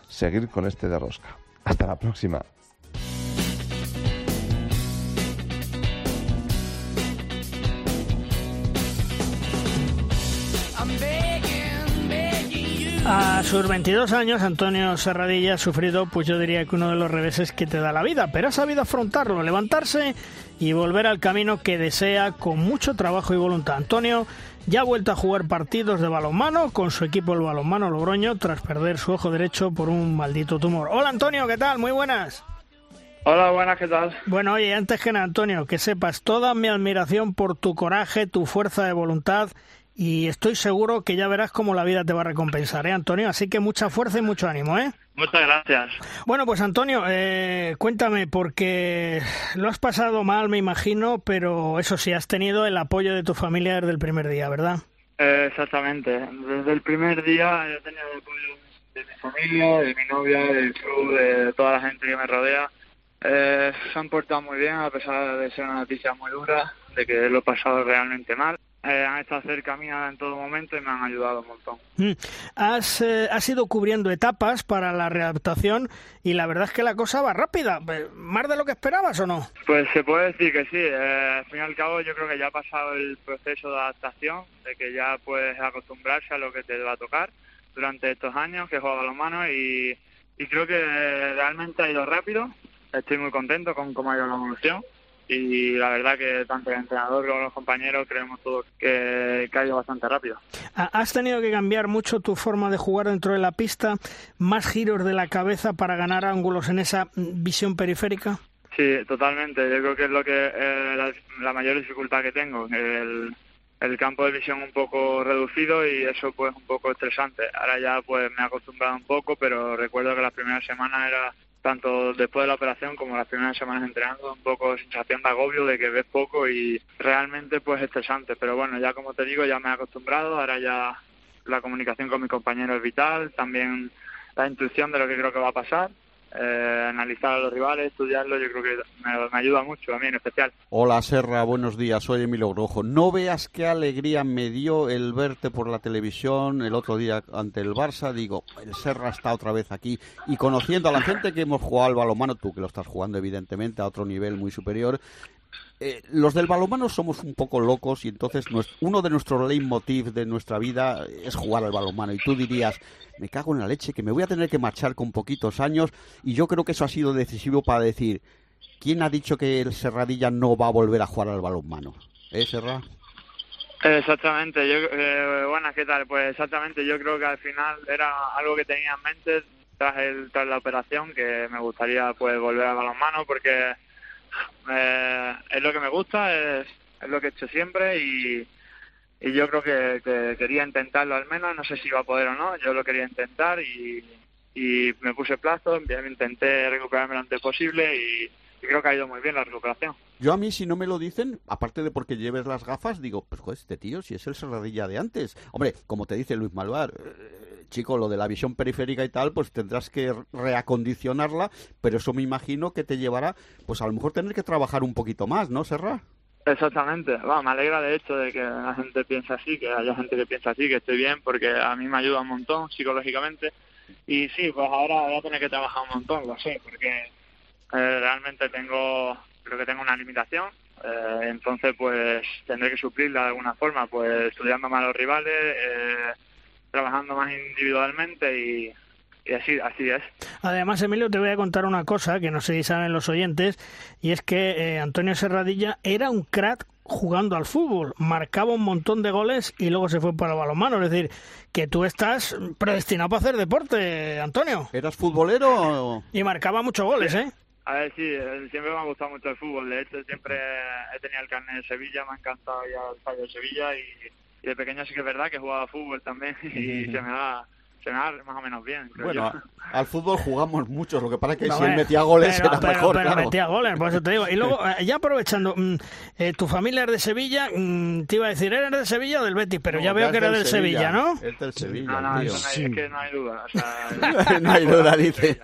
seguir con este de rosca. Hasta la próxima. A sus 22 años, Antonio Serradilla ha sufrido, pues yo diría que uno de los reveses que te da la vida, pero ha sabido afrontarlo, levantarse y volver al camino que desea con mucho trabajo y voluntad. Antonio ya ha vuelto a jugar partidos de balonmano con su equipo el balonmano Logroño tras perder su ojo derecho por un maldito tumor. Hola Antonio, ¿qué tal? Muy buenas. Hola, buenas, ¿qué tal? Bueno, oye, antes que nada, Antonio, que sepas toda mi admiración por tu coraje, tu fuerza de voluntad y estoy seguro que ya verás cómo la vida te va a recompensar, ¿eh, Antonio? Así que mucha fuerza y mucho ánimo, ¿eh? Muchas gracias. Bueno, pues Antonio, eh, cuéntame, porque lo has pasado mal, me imagino, pero eso sí, has tenido el apoyo de tu familia desde el primer día, ¿verdad? Eh, exactamente. Desde el primer día he tenido el apoyo de mi familia, de mi novia, del club, de toda la gente que me rodea. Eh, se han portado muy bien, a pesar de ser una noticia muy dura, de que lo he pasado realmente mal eh, han estado cerca mía en todo momento y me han ayudado un montón. Mm. Has, eh, has ido cubriendo etapas para la readaptación y la verdad es que la cosa va rápida. ¿Más de lo que esperabas o no? Pues se puede decir que sí. Eh, al fin y al cabo yo creo que ya ha pasado el proceso de adaptación, de que ya puedes acostumbrarse a lo que te va a tocar durante estos años que juego a los manos y, y creo que realmente ha ido rápido. Estoy muy contento con cómo ha ido la evolución y la verdad que tanto el entrenador como los compañeros creemos todos que, que ha ido bastante rápido. ¿Has tenido que cambiar mucho tu forma de jugar dentro de la pista? ¿Más giros de la cabeza para ganar ángulos en esa visión periférica? Sí, totalmente. Yo creo que es lo que eh, la, la, mayor dificultad que tengo. El, el campo de visión un poco reducido y eso pues un poco estresante. Ahora ya pues me he acostumbrado un poco, pero recuerdo que las primeras semanas era tanto después de la operación como las primeras semanas entrenando, un poco sensación de agobio de que ves poco y realmente pues estresante. Pero bueno, ya como te digo, ya me he acostumbrado, ahora ya la comunicación con mi compañero es vital, también la intuición de lo que creo que va a pasar eh, analizar a los rivales, estudiarlo, yo creo que me, ayuda mucho a mí en especial. Hola Serra, buenos días, soy Emilio Rojo. No veas qué alegría me dio el verte por la televisión el otro día ante el Barça. Digo, el Serra está otra vez aquí y conociendo a la gente que hemos jugado al balonmano, tú que lo estás jugando evidentemente a otro nivel muy superior, eh, los del balonmano somos un poco locos y entonces uno de nuestros leitmotiv de nuestra vida es jugar al balonmano. Y tú dirías, me cago en la leche, que me voy a tener que marchar con poquitos años. Y yo creo que eso ha sido decisivo para decir, ¿quién ha dicho que el Serradilla no va a volver a jugar al balonmano? ¿Eh, Serra? Exactamente, yo, eh, buenas, ¿qué tal? Pues exactamente, yo creo que al final era algo que tenía en mente tras, el, tras la operación, que me gustaría pues volver al balonmano porque eh, es lo que me gusta, es, es, lo que he hecho siempre y, y yo creo que, que, quería intentarlo al menos, no sé si iba a poder o no, yo lo quería intentar y, y me puse plazo, intenté recuperarme lo antes posible y, y creo que ha ido muy bien la recuperación. Yo a mí, si no me lo dicen, aparte de porque lleves las gafas, digo, pues joder, este tío, si es el Serradilla de antes. Hombre, como te dice Luis Malvar, eh, chico, lo de la visión periférica y tal, pues tendrás que reacondicionarla, pero eso me imagino que te llevará, pues a lo mejor tener que trabajar un poquito más, ¿no, Serra? Exactamente, me alegra de hecho de que la gente piense así, que haya gente que piensa así, que estoy bien, porque a mí me ayuda un montón psicológicamente. Y sí, pues ahora voy a tener que trabajar un montón, lo sé, porque eh, realmente tengo creo que tengo una limitación, eh, entonces pues tendré que suplirla de alguna forma, pues estudiando más a los rivales, eh, trabajando más individualmente y, y así, así es. Además, Emilio, te voy a contar una cosa que no sé si saben los oyentes, y es que eh, Antonio Serradilla era un crack jugando al fútbol, marcaba un montón de goles y luego se fue para el balonmano, es decir, que tú estás predestinado para hacer deporte, Antonio. ¿Eras futbolero? Y marcaba muchos goles, ¿eh? A ver, sí, siempre me ha gustado mucho el fútbol. De hecho, siempre he tenido el carnet de Sevilla, me ha encantado ir al estadio de Sevilla y, y, de pequeño sí que es verdad que he jugado a fútbol también y se me da se me da más o menos bien. bueno, yo. al fútbol jugamos muchos, lo que pasa es que no, si él metía goles pero, era pero, mejor. Pero claro. metía goles, por eso te digo. Y luego, ya aprovechando, eh, tu familia es de Sevilla, mm, te iba a decir, ¿eres de Sevilla o del Betis? Pero No, ya veo que eres del Sevilla, ¿no? Es del Sevilla, No, tío. hay- es que no hay duda. O sea, no hay duda, dice.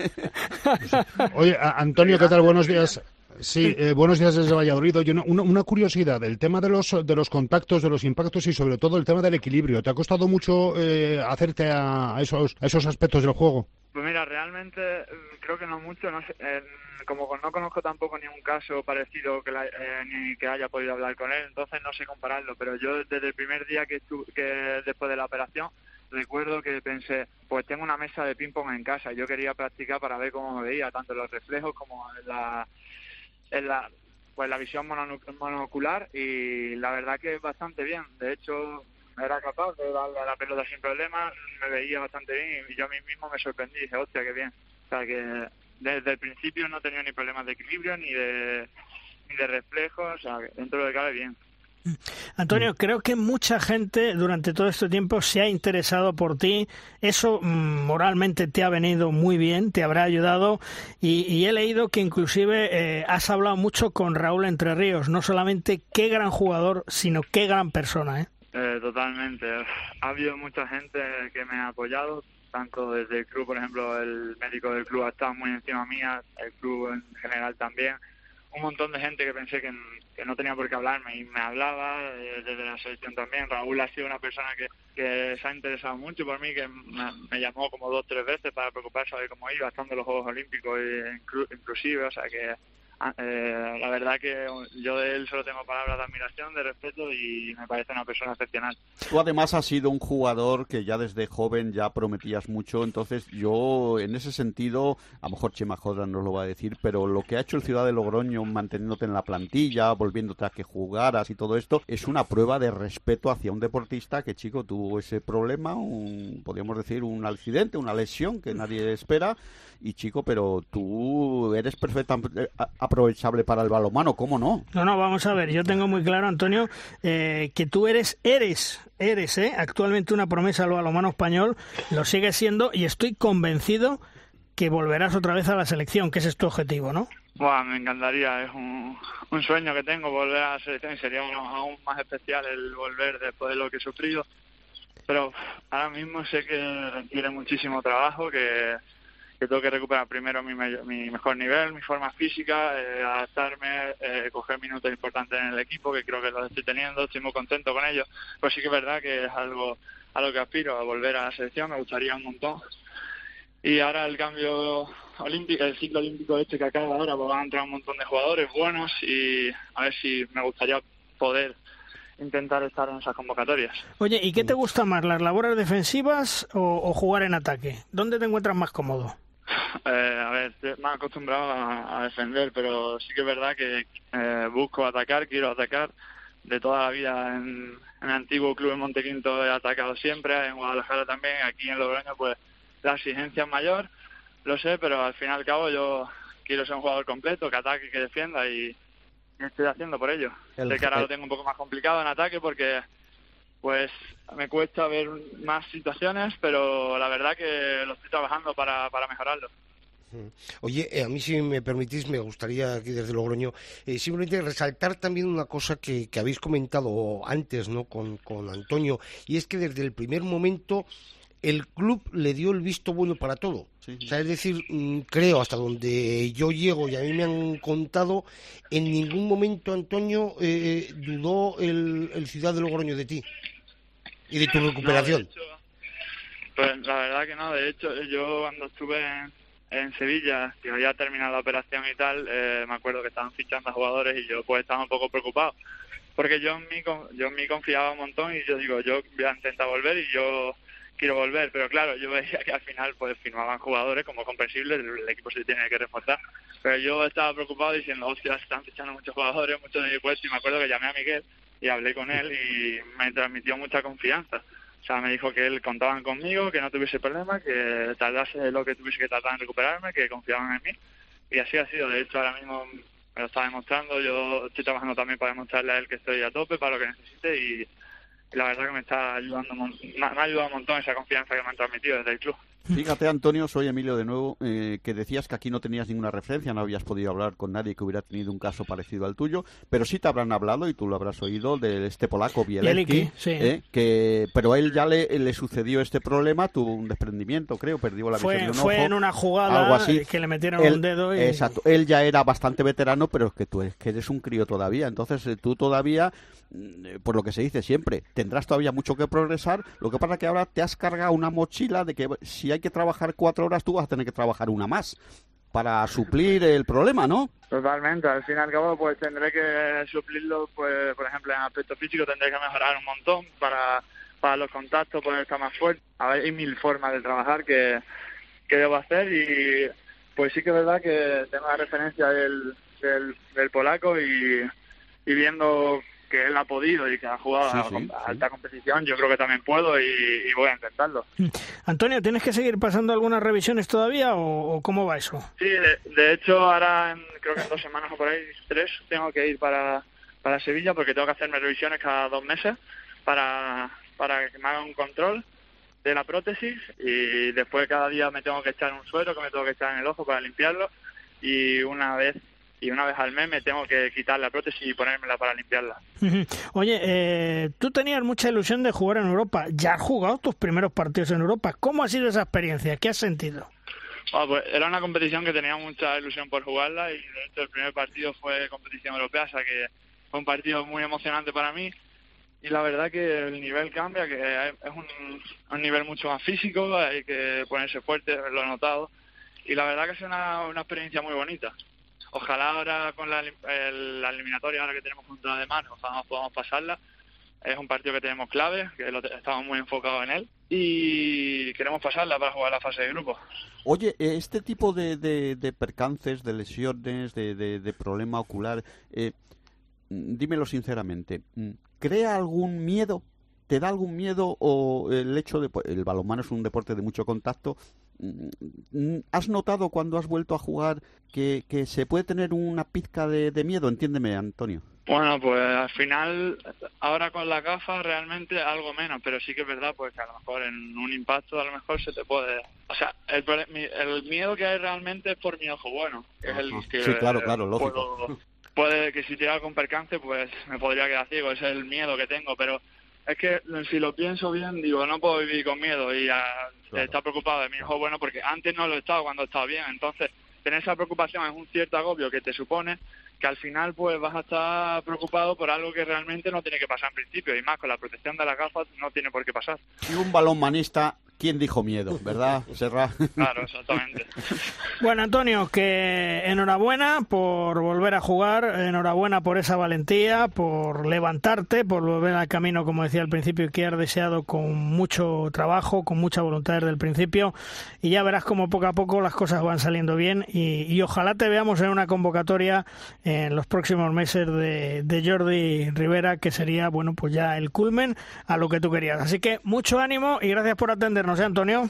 Oye, Antonio, ¿qué tal? Buenos días. Sí, eh, buenos días desde Valladolid. Oye, una, una- una curiosidad, el tema de los, de los contactos, de los impactos y sobre todo el tema del equilibrio. ¿Te ha costado mucho eh, hacerte a, a esos, a esos aspectos del juego? Pues mira, realmente eh, creo que no mucho. No sé, eh, como no conozco tampoco ningún caso parecido que, la- eh, ni que haya podido hablar con él, entonces no sé compararlo. Pero yo desde el primer día que, estu- que después de la operación recuerdo que pensé, pues tengo una mesa de ping pong en casa. Yo quería practicar para ver cómo me veía, tanto los reflejos como la, en la, pues la visión mono- monocular y la verdad que bastante bien. De hecho, era capaz de darle a la pelota sin problemas, me veía bastante bien y yo a mí mismo me sorprendí, dije, hostia, qué bien. O sea que desde el principio no tenía ni problemas de equilibrio ni de ni de reflejos, o sea, que dentro de cabe bien. Antonio, creo que mucha gente durante todo este tiempo se ha interesado por ti. Eso mm, moralmente te ha venido muy bien, te habrá ayudado. Y, y he leído que inclusive eh, has hablado mucho con Raúl Entre Ríos. No solamente qué gran jugador, sino qué gran persona. ¿eh? Eh, totalmente. Ha habido mucha gente que me ha apoyado, tanto desde el club, por ejemplo, el médico del club ha estado muy encima mía, el club en general también. Un montón de gente que pensé que, que no tenía por qué hablarme y me hablaba eh, desde la selección también. Raúl ha sido una persona que, que se ha interesado mucho por mí, que me, llamó como dos o tres veces para preocuparse de cómo iba, estando en los Juegos Olímpicos inclusive, o sea que eh, la verdad que yo de él solo tengo palabras de admiración, de respeto y me parece una persona excepcional. Tú además has sido un jugador que ya desde joven ya prometías mucho, entonces yo en ese sentido, a lo mejor Chema Jodra nos lo va a decir, pero lo que ha hecho el Ciudad de Logroño manteniéndote en la plantilla, volviéndote a que jugaras y todo esto, es una prueba de respeto hacia un deportista que chico tuvo ese problema, un, podríamos decir un accidente, una lesión que nadie espera y chico, pero tú eres perfectamente aprovechable para el balonmano, ¿cómo no? No, no, vamos a ver, yo tengo muy claro, Antonio, eh, que tú eres, eres, eres, ¿eh? actualmente una promesa al balonmano español, lo sigue siendo y estoy convencido que volverás otra vez a la selección, que ese es tu objetivo, ¿no? Buah, me encantaría, es un, un sueño que tengo volver a la selección y sería aún más especial el volver después de lo que he sufrido. Pero ahora mismo sé que requiere muchísimo trabajo, que que tengo que recuperar primero mi, mi mejor nivel, mi forma física, eh, adaptarme, eh, coger minutos importantes en el equipo, que creo que los estoy teniendo, estoy muy contento con ello. Pues sí que es verdad que es algo a lo que aspiro, a volver a la selección, me gustaría un montón. Y ahora el cambio olímpico, el ciclo olímpico este que acaba ahora, pues van a entrar un montón de jugadores buenos y a ver si me gustaría poder intentar estar en esas convocatorias. Oye, ¿y qué te gusta más, las labores defensivas o jugar en ataque? ¿Dónde te encuentras más cómodo? Eh, a ver, me he acostumbrado a, defender, pero sí que es verdad que eh, busco atacar, quiero atacar. De toda la vida en, el antiguo club en Montequinto he atacado siempre, en Guadalajara también, aquí en Logroño pues la exigencia es mayor, lo sé, pero al fin y al cabo yo quiero ser un jugador completo, que ataque, que defienda y, estoy haciendo por ello. sé que ahora lo tengo un poco más complicado en ataque porque pues me cuesta ver más situaciones, pero la verdad que lo estoy trabajando para, para mejorarlo. Oye, eh, a mí si me permitís, me gustaría aquí desde Logroño eh, simplemente resaltar también una cosa que, que habéis comentado antes ¿no? Con, con, Antonio, y es que desde el primer momento el club le dio el visto bueno para todo. O sea, es decir, mm, creo hasta donde yo llego y a mí me han contado, en ningún momento Antonio eh, dudó el, el Ciudad de Logroño de ti y de tu recuperación. pues la verdad que no, de hecho yo cuando estuve en, Sevilla, que había terminado la operación y tal, eh, me acuerdo que estaban fichando a jugadores y yo pues estaba un poco preocupado, porque yo en mí, yo en mí confiaba un montón y yo digo, yo voy a intentar volver y yo quiero volver, pero claro, yo veía que al final pues firmaban jugadores como comprensible, el, equipo se tiene que reforzar, pero yo estaba preocupado diciendo, hostia, están fichando muchos jugadores, muchos de mi puesto y me acuerdo que llamé a Miguel y hablé con él y me transmitió mucha confianza. O sea, me dijo que él contaban conmigo, que no tuviese problema, que tardase lo que tuviese que tratar en recuperarme, que confiaban en mí. Y así ha sido. De hecho, ahora mismo me lo está demostrando. Yo estoy trabajando también para demostrarle a él que estoy a tope para lo que necesite y, la verdad que me está ayudando, me ha ayudado un montón esa confianza que me han transmitido desde el club. Fíjate, Antonio, soy Emilio de nuevo, eh, que decías que aquí no tenías ninguna referencia, no habías podido hablar con nadie que hubiera tenido un caso parecido al tuyo, pero sí te habrán hablado, y tú lo habrás oído, de este polaco Bielecki, eh, que, pero a él ya le, le, sucedió este problema, tuvo un desprendimiento, creo, perdió la visión de un Fue en una jugada así. que le metieron un dedo y... Exacto, él ya era bastante veterano, pero es que tú es que eres un crío todavía, entonces eh, tú todavía, mm, por lo que se dice siempre, tendrás todavía mucho que progresar, lo que pasa es que ahora te has cargado una mochila de que si hay que trabajar cuatro horas, tú vas a tener que trabajar una más para suplir el problema, ¿no? Totalmente, al fin y al cabo pues tendré que suplirlo, pues por ejemplo en aspecto físico tendré que mejorar un montón para, para los contactos, poder estar más fuerte. A ver, hay mil formas de trabajar que, que debo hacer y pues sí que es verdad que tengo la referencia del, del, del polaco y, y viendo que él ha podido y que ha jugado a, alta competición, yo creo que también puedo y, voy a intentarlo. Antonio, ¿tienes que seguir pasando algunas revisiones todavía o, cómo va eso? Sí, de, hecho ahora creo que en dos semanas o por ahí, tres, tengo que ir para, para Sevilla porque tengo que hacerme revisiones cada dos meses para, para que me haga un control de la prótesis y después cada día me tengo que echar un suero que me tengo que echar en el ojo para limpiarlo y una vez y una vez al mes me tengo que quitar la prótesis y ponérmela para limpiarla. Oye, eh, tú tenías mucha ilusión de jugar en Europa. ¿Ya has jugado tus primeros partidos en Europa? ¿Cómo ha sido esa experiencia? ¿Qué has sentido? Ah, pues era una competición que tenía mucha ilusión por jugarla y de hecho el primer partido fue competición europea, o sea que fue un partido muy emocionante para mí y la verdad que el nivel cambia, que es un, un nivel mucho más físico, hay que ponerse fuerte, lo he notado y la verdad que es una, una experiencia muy bonita. Ojalá ahora con la, el- la eliminatoria ahora que tenemos contra de mano, ojalá podamos pasarla. Es un partido que tenemos clave, que lo estamos muy enfocados en él y queremos pasarla para jugar la fase de grupo. Oye, eh, este tipo de, percances, de lesiones, de problema ocular, eh, mm, dímelo sinceramente, mm, ¿crea algún miedo? ¿Te da algún miedo o el hecho de... el balonmano es un deporte de mucho contacto. mm, mm, ¿Has notado cuando has vuelto a jugar que, que se puede tener una pizca de, de miedo? Entiéndeme, Antonio. Bueno, pues al final, ahora con las gafas realmente algo menos, pero sí que es verdad pues que a lo mejor en un impacto a lo mejor se te puede... O sea, el, el miedo que hay realmente es por mi ojo bueno, que es el que Sí, claro, claro, lógico. puedo- puede que si tirara con percance pues me podría quedar ciego, ese es el miedo que tengo, pero es que si lo pienso bien, digo, no puedo vivir con miedo y ah, estar preocupado de mi hijo bueno porque antes no lo he estado cuando he estado bien, entonces tener esa preocupación es un cierto agobio que te supone que al final pues vas a estar preocupado por algo que realmente no tiene que pasar en principio. Y más con la protección de las gafas no tiene por qué pasar. Y un balonmanista, ¿quién dijo miedo? ¿Verdad, Serra? Claro, exactamente. Bueno, Antonio, que enhorabuena por volver a jugar, enhorabuena por esa valentía, por levantarte, por volver al camino, como decía al principio, que has deseado con mucho trabajo, con mucha voluntad desde el principio, y ya verás como poco a poco las cosas van saliendo bien, y, y ojalá te veamos en una convocatoria en los próximos meses de, de Jordi Rivera, que sería, bueno, pues ya el culmen a lo que tú querías. Así que mucho ánimo y gracias por atendernos, ¿eh, Antonio?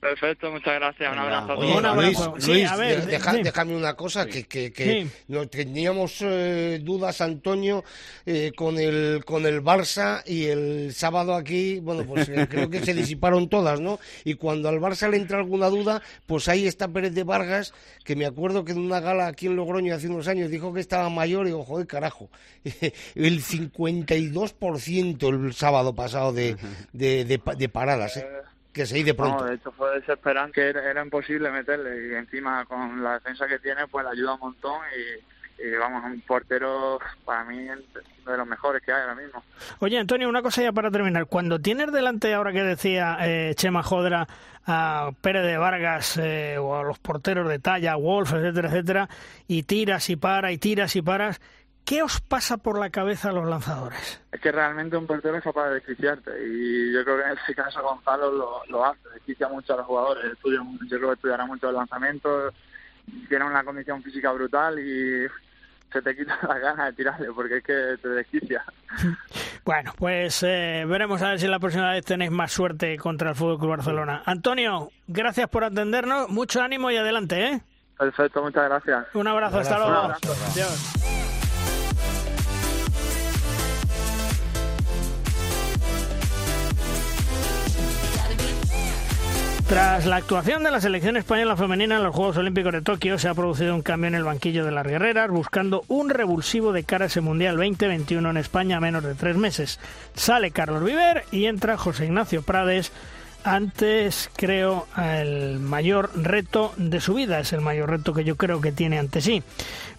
Perfecto, muchas gracias, un abrazo a Oye, todos. Un abrazo. Luis, Sí, Luis, a ver, de- deja- sí. déjame una cosa, que, que, que Sí. no teníamos eh, dudas, Antonio, eh, con el con el Barça y el sábado aquí, bueno, pues eh, creo que se disiparon todas, ¿no? Y cuando al Barça le entra alguna duda, pues ahí está Pérez de Vargas, que me acuerdo que en una gala aquí en Logroño hace unos años dijo que estaba mayor y digo, joder, carajo, el 52% el sábado pasado de, de, de, pa- de paradas, ¿eh? Que se de pronto. No, de hecho fue desesperante, que era, era imposible meterle y encima con la defensa que tiene pues le ayuda un montón y, y, vamos, un portero para mí de los mejores que hay ahora mismo. Oye, Antonio, una cosa ya para terminar. Cuando tienes delante, ahora que decía eh, Chema Jodra, a Pérez de Vargas eh, o a los porteros de talla, Wolf, etcétera, etcétera, y tiras y para y tiras y paras, ¿qué os pasa por la cabeza a los lanzadores? Es que realmente un portero es capaz de desquiciarte y yo creo que en ese caso Gonzalo lo, lo hace, desquicia mucho a los jugadores, estudia, yo creo que estudiará mucho el lanzamiento, tiene una condición física brutal y se te quita la ganas de tirarle porque es que te desquicia. Bueno, pues eh, veremos a ver si la próxima vez tenéis más suerte contra el Fútbol Club Barcelona. Antonio, gracias por atendernos, mucho ánimo y adelante, ¿eh? Perfecto, muchas gracias. Un abrazo, Un hasta luego. Un abrazo. Adiós. Tras la actuación de la selección española femenina en los Juegos Olímpicos de Tokio, se ha producido un cambio en el banquillo de las guerreras, buscando un revulsivo de cara a ese Mundial 2021 en España a menos de tres meses. Sale Carlos Viver y entra José Ignacio Prades. Antes, creo, el mayor reto de su vida, es el mayor reto que yo creo que tiene ante sí.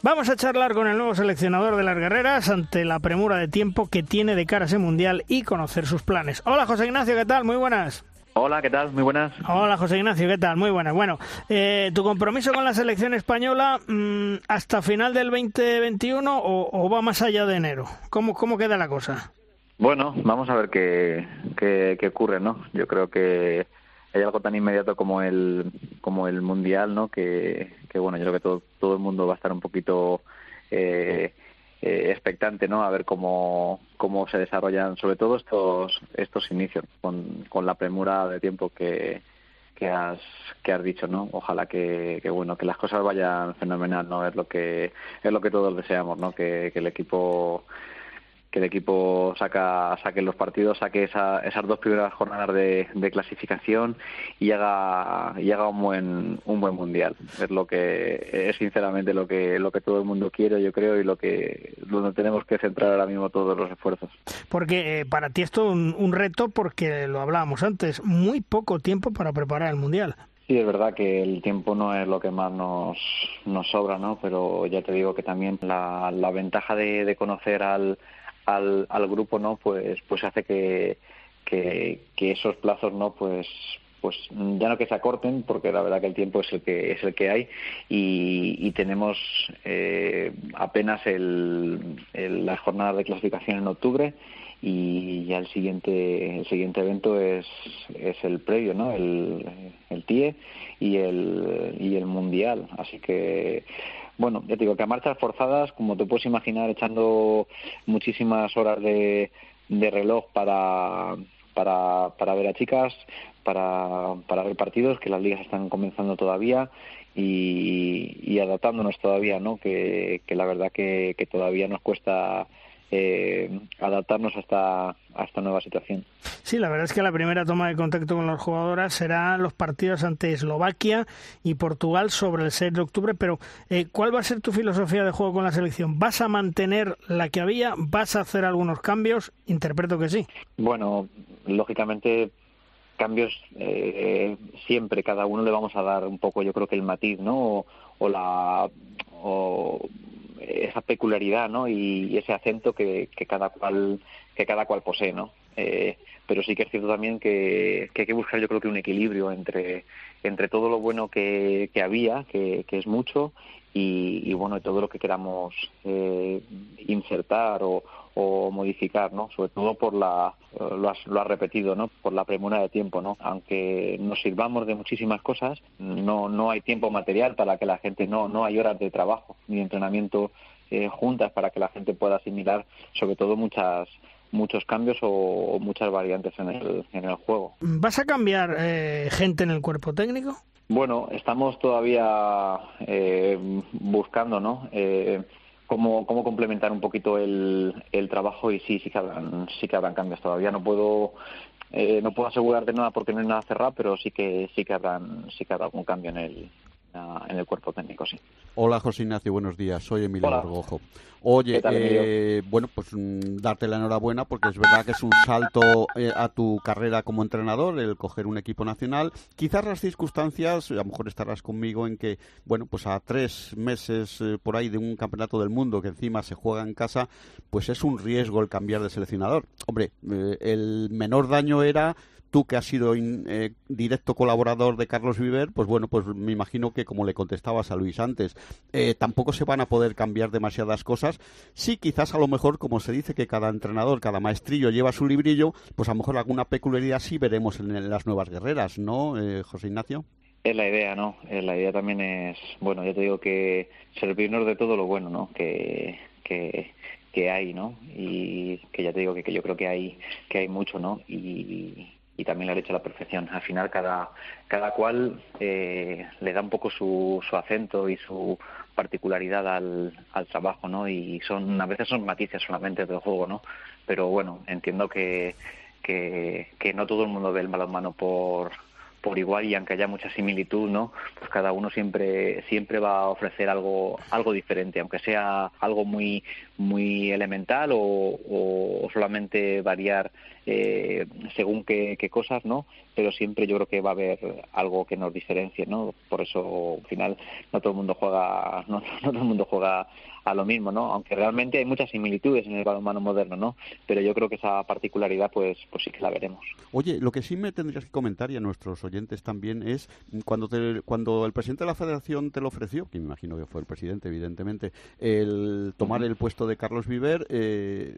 Vamos a charlar con el nuevo seleccionador de las guerreras ante la premura de tiempo que tiene de cara a ese Mundial y conocer sus planes. Hola José Ignacio, ¿qué tal? Muy buenas. Hola, ¿qué tal? Muy buenas. Hola José Ignacio, ¿qué tal? Muy buenas. Bueno, eh, ¿tu compromiso con la selección española mm, hasta final del 2021 o, o va más allá de enero? ¿Cómo, cómo queda la cosa? Bueno, vamos a ver qué, qué, qué ocurre, ¿no? Yo creo que hay algo tan inmediato como el como el mundial, ¿no? Que, que bueno, yo creo que todo todo el mundo va a estar un poquito eh, eh, expectante, ¿no? A ver cómo cómo se desarrollan, sobre todo estos estos inicios con, con la premura de tiempo que que has que has dicho no ojalá que, que bueno que las cosas vayan fenomenal no es lo que es lo que todos deseamos no que, que el equipo que el equipo saca saque los partidos, saque esa, esas dos primeras jornadas de, de clasificación y haga y haga un buen un buen mundial. Es lo que es sinceramente lo que lo que todo el mundo quiere, yo creo, y lo que donde tenemos que centrar ahora mismo todos los esfuerzos. Porque eh, para ti es todo un, un reto porque lo hablábamos antes, muy poco tiempo para preparar el Mundial. Sí, es verdad que el tiempo no es lo que más nos, nos sobra, ¿no? Pero ya te digo que también la, la ventaja de, de conocer al, al, al, grupo, ¿no? Pues, pues hace que, que, esos plazos, ¿no? Pues, pues ya no que se acorten porque la verdad que el tiempo es el que es el que hay y, y tenemos eh, apenas el, el, las jornadas de clasificación en octubre y ya el siguiente el siguiente evento es, es el previo no el, el TIE y el y el mundial así que bueno ya te digo que a marchas forzadas como te puedes imaginar echando muchísimas horas de, de reloj para para, para ver a chicas, para, para ver partidos, que las ligas están comenzando todavía y, y adaptándonos todavía, ¿no? Que, que la verdad que, que todavía nos cuesta eh, adaptarnos a esta, a esta nueva situación. Sí, la verdad es que la primera toma de contacto con las jugadoras será los partidos ante Eslovaquia y Portugal sobre el 6 de octubre, pero eh, ¿cuál va a ser tu filosofía de juego con la selección? ¿Vas a mantener la que había? ¿Vas a hacer algunos cambios? Interpreto que sí. Bueno, lógicamente cambios eh, siempre cada uno le vamos a dar un poco yo creo que el matiz no o, o la o esa peculiaridad no y, ese acento que, que, cada cual que cada cual posee no eh, pero sí que es cierto también que, hay que buscar yo creo que un equilibrio entre entre todo lo bueno que, que había que, que es mucho y, y bueno todo lo que queramos eh, insertar o, o modificar, ¿no? Sobre todo por la, lo has, lo has repetido, ¿no? Por la premura de tiempo, ¿no? Aunque nos sirvamos de muchísimas cosas, no, no hay tiempo material para que la gente, no, no hay horas de trabajo ni de entrenamiento eh, juntas para que la gente pueda asimilar, sobre todo muchas muchos cambios o, muchas variantes en el, en el juego. ¿Vas a cambiar eh, gente en el cuerpo técnico? Bueno, estamos todavía eh, buscando, ¿no? Eh, cómo, cómo complementar un poquito el, el trabajo y sí, sí que habrán, sí que habrán cambios. Todavía no puedo eh, no puedo asegurar de nada porque no hay nada cerrado, pero sí que sí que habrán sí que habrá algún cambio en el en el cuerpo técnico, sí. Hola José Ignacio, buenos días. Soy Emilio Argojo. Oye, eh, bueno, pues mm, darte la enhorabuena porque es verdad que es un salto eh, a tu carrera como entrenador el coger un equipo nacional. Quizás las circunstancias, a lo mejor estarás conmigo en que, bueno, pues a tres meses eh, por ahí de un campeonato del mundo que encima se juega en casa, pues es un riesgo el cambiar de seleccionador. Hombre, eh, el menor daño era tú que has sido in, eh, directo colaborador de Carlos Viver, pues bueno, pues me imagino que como le contestabas a Luis antes, eh, tampoco se van a poder cambiar demasiadas cosas. Sí, quizás a lo mejor, como se dice que cada entrenador, cada maestrillo lleva su librillo, pues a lo mejor alguna peculiaridad sí veremos en, las nuevas guerreras, ¿no, eh, José Ignacio? Es la idea, ¿no? La idea también es, bueno, yo te digo que servirnos de todo lo bueno, ¿no? Que, que, hay, ¿no? Y que ya te digo que, yo creo que hay, que hay mucho, ¿no? Y, también lo ha hecho a la perfección. Al final cada, cada cual eh, le da un poco su, su acento y su particularidad al, al trabajo, ¿no? Y son, a veces son matices solamente del juego, ¿no? Pero bueno, entiendo que, que, no todo el mundo ve el balonmano por, por igual y aunque haya mucha similitud, ¿no? Pues cada uno siempre siempre va a ofrecer algo algo diferente, aunque sea algo muy muy elemental o, o solamente variar eh, según qué, qué, cosas, ¿no? Pero siempre yo creo que va a haber algo que nos diferencie, ¿no? Por eso al final no todo el mundo juega no, no todo el mundo juega a lo mismo, ¿no? Aunque realmente hay muchas similitudes en el balonmano moderno, ¿no? Pero yo creo que esa particularidad, pues, pues sí que la veremos. Oye, lo que sí me tendrías que comentar y a nuestros oyentes también es cuando te, cuando el presidente de la Federación te lo ofreció, que me imagino que fue el presidente, evidentemente, el tomar el puesto de Carlos Viver. Eh,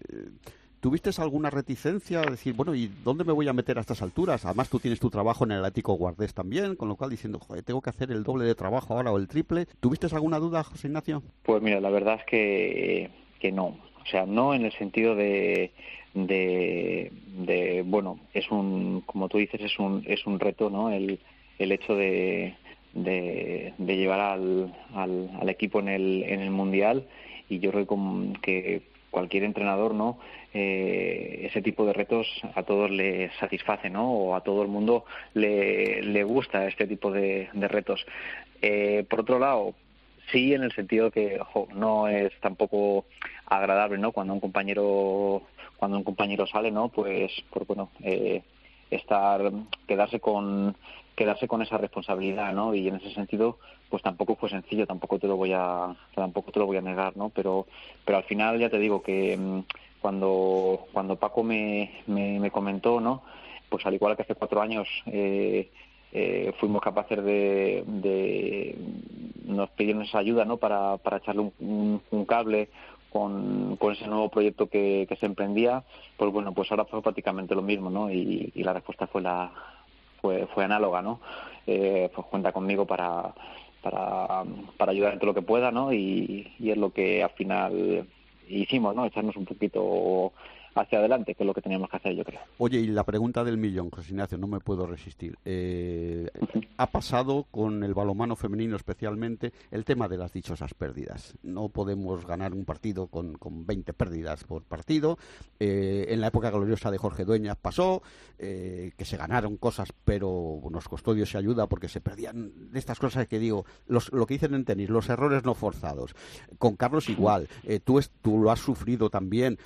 ¿Tuviste alguna reticencia a decir, bueno, ¿y dónde me voy a meter a estas alturas? Además, tú tienes tu trabajo en el Atlético Guardés también, con lo cual diciendo, joder, tengo que hacer el doble de trabajo ahora o el triple. ¿Tuviste alguna duda, José Ignacio? Pues mira, la verdad es que, que no. O sea, no en el sentido de, de, bueno, es un, como tú dices, es un, es un reto, ¿no? El, el hecho de, de, de llevar al, al, al, equipo en el, en el Mundial y yo creo que cualquier entrenador, ¿no? Eh, ese tipo de retos a todos les satisface, ¿no? O a todo el mundo le, le gusta este tipo de, de retos. Eh, por otro lado, sí en el sentido que ojo, no es tampoco agradable, ¿no? Cuando un compañero cuando un compañero sale, ¿no? Pues, pues bueno, eh, estar quedarse con quedarse con esa responsabilidad, ¿no? Y en ese sentido, pues tampoco fue sencillo, tampoco te lo voy a, tampoco te lo voy a negar, ¿no? Pero, pero al final ya te digo que mm, cuando, cuando Paco me, me, comentó, ¿no? Pues al igual que hace cuatro años, eh, eh, fuimos capaces de, de nos pidieron esa ayuda no para, para echarle un, un, cable con, con, ese nuevo proyecto que, que, se emprendía pues bueno pues ahora fue prácticamente lo mismo no y, la respuesta fue la fue, fue análoga no eh, pues cuenta conmigo para para, para ayudar en todo lo que pueda no y, y es lo que al final hicimos no echarnos un poquito hacia adelante, que es lo que teníamos que hacer, yo creo. Oye, y la pregunta del millón, José Ignacio, no me puedo resistir. Eh, ha pasado con el balomano femenino especialmente el tema de las dichosas pérdidas. No podemos ganar un partido con, con 20 pérdidas por partido. Eh, en la época gloriosa de Jorge Dueñas pasó, eh, que se ganaron cosas, pero nos costó Dios y ayuda porque se perdían de estas cosas que digo, lo que dicen en tenis, los errores no forzados. Con Carlos igual, tú, tú lo has sufrido también.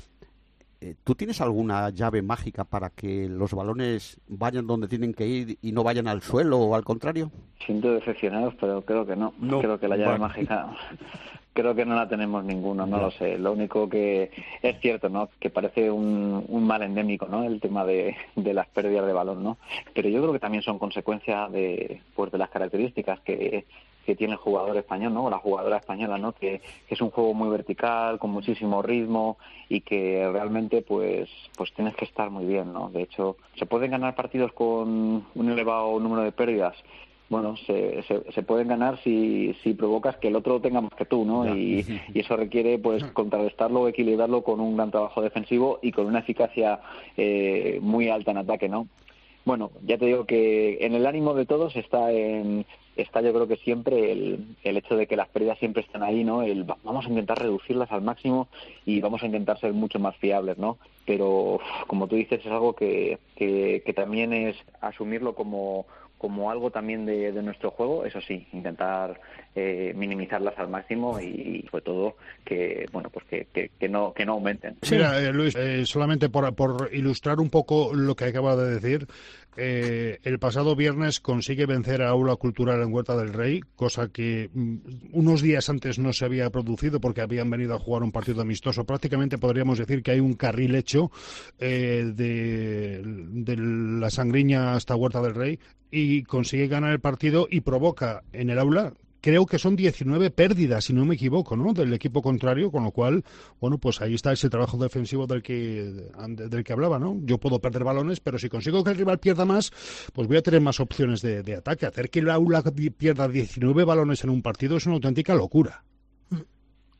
Eh, ¿Tú tienes alguna llave mágica para que los balones vayan donde tienen que ir y no vayan al suelo o al contrario? Siento decepcionados, pero creo que no. Creo que la llave mágica creo que no la tenemos ninguno, no, lo sé. Lo único que es cierto, ¿no? Que parece un, un mal endémico, ¿no? El tema de, de, las pérdidas de balón, ¿no? Pero yo creo que también son consecuencia de, pues, de las características que, que tiene el jugador español, ¿no? La jugadora española, ¿no? Que, es un juego muy vertical, con muchísimo ritmo y que realmente, pues, pues tienes que estar muy bien, ¿no? De hecho, se pueden ganar partidos con un elevado número de pérdidas. Bueno, se, se, pueden ganar si, si provocas que el otro tenga más que tú, ¿no? Y, y, eso requiere, pues, contrarrestarlo, equilibrarlo con un gran trabajo defensivo y con una eficacia eh, muy alta en ataque, ¿no? Bueno, ya te digo que en el ánimo de todos está en está yo creo que siempre el, el hecho de que las pérdidas siempre están ahí, ¿no? El, vamos a intentar reducirlas al máximo y vamos a intentar ser mucho más fiables, ¿no? Pero, como tú dices, es algo que, que, que también es asumirlo como, como algo también de, de, nuestro juego, eso sí, intentar eh, minimizarlas al máximo y, sobre todo que bueno pues que, que, no que no aumenten. Mira, eh, Luis, eh, solamente por, por, ilustrar un poco lo que acaba de decir, eh, el pasado viernes consigue vencer a Aula Cultural en Huerta del Rey, cosa que mm, unos días antes no se había producido porque habían venido a jugar un partido amistoso. Prácticamente podríamos decir que hay un carril hecho de, de la Sangriña hasta Huerta del Rey y consigue ganar el partido y provoca en el aula creo que son 19 pérdidas, si no me equivoco, ¿no? Del equipo contrario, con lo cual, bueno, pues ahí está ese trabajo defensivo del que, del que hablaba, ¿no? Yo puedo perder balones, pero si consigo que el rival pierda más, pues voy a tener más opciones de, de ataque. Hacer que el aula pierda 19 balones en un partido es una auténtica locura.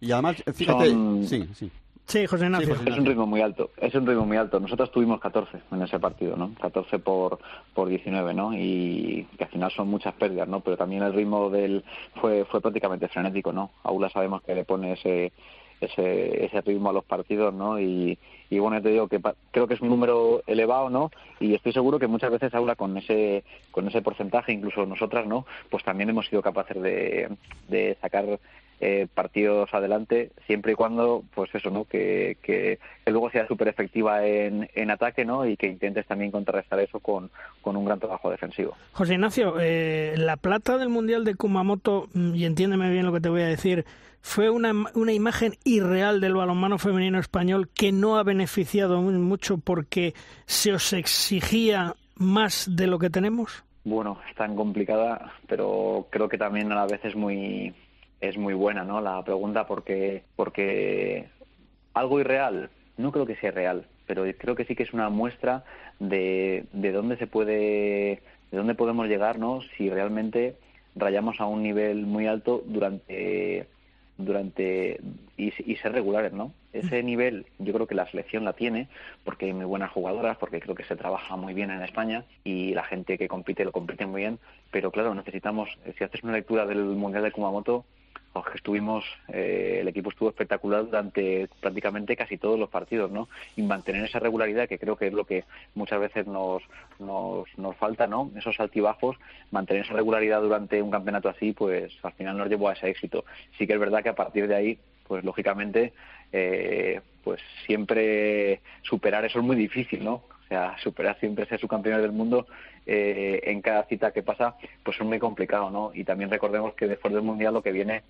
Y además, fíjate, sí, sí. Sí, José Ignacio. es un ritmo muy alto, es un ritmo muy alto. Nosotros tuvimos 14 en ese partido, ¿no? 14 por, por 19, ¿no? Y que al final son muchas pérdidas, ¿no? Pero también el ritmo del fue fue prácticamente frenético, ¿no? Aula sabemos que le pone ese ese, ese ritmo a los partidos, ¿no? Y, y bueno, te digo que creo que es un número elevado, ¿no? Y estoy seguro que muchas veces Aula con ese con ese porcentaje, incluso nosotras, ¿no? Pues también hemos sido capaces de, de sacar eh, partidos adelante, siempre y cuando, pues eso, ¿no? Que, que, luego sea súper efectiva en, en, ataque, ¿no? Y que intentes también contrarrestar eso con, con un gran trabajo defensivo. José Ignacio, eh, la plata del Mundial de Kumamoto, mm, y entiéndeme bien lo que te voy a decir, fue una, una imagen irreal del balonmano femenino español que no ha beneficiado mucho porque se os exigía más de lo que tenemos. Bueno, es tan complicada, pero creo que también a la vez es muy es muy buena, ¿no? La pregunta porque porque algo irreal, no creo que sea real, pero creo que sí que es una muestra de, de dónde se puede, de dónde podemos llegar, ¿no? Si realmente rayamos a un nivel muy alto durante durante y, y, ser regulares, ¿no? Ese nivel yo creo que la selección la tiene porque hay muy buenas jugadoras, porque creo que se trabaja muy bien en España y la gente que compite lo compite muy bien, pero claro, necesitamos, si haces una lectura del Mundial de Kumamoto, que estuvimos, eh, el equipo estuvo espectacular durante prácticamente casi todos los partidos, ¿no? Y mantener esa regularidad, que creo que es lo que muchas veces nos, nos, nos falta, ¿no? Esos altibajos, mantener esa regularidad durante un campeonato así, pues al final nos llevó a ese éxito. Sí que es verdad que a partir de ahí, pues lógicamente, eh, pues siempre superar eso es muy difícil, ¿no? sea, superar siempre ser subcampeones del mundo eh, en cada cita que pasa, pues es muy complicado, ¿no? Y también recordemos que después del Mundial lo que viene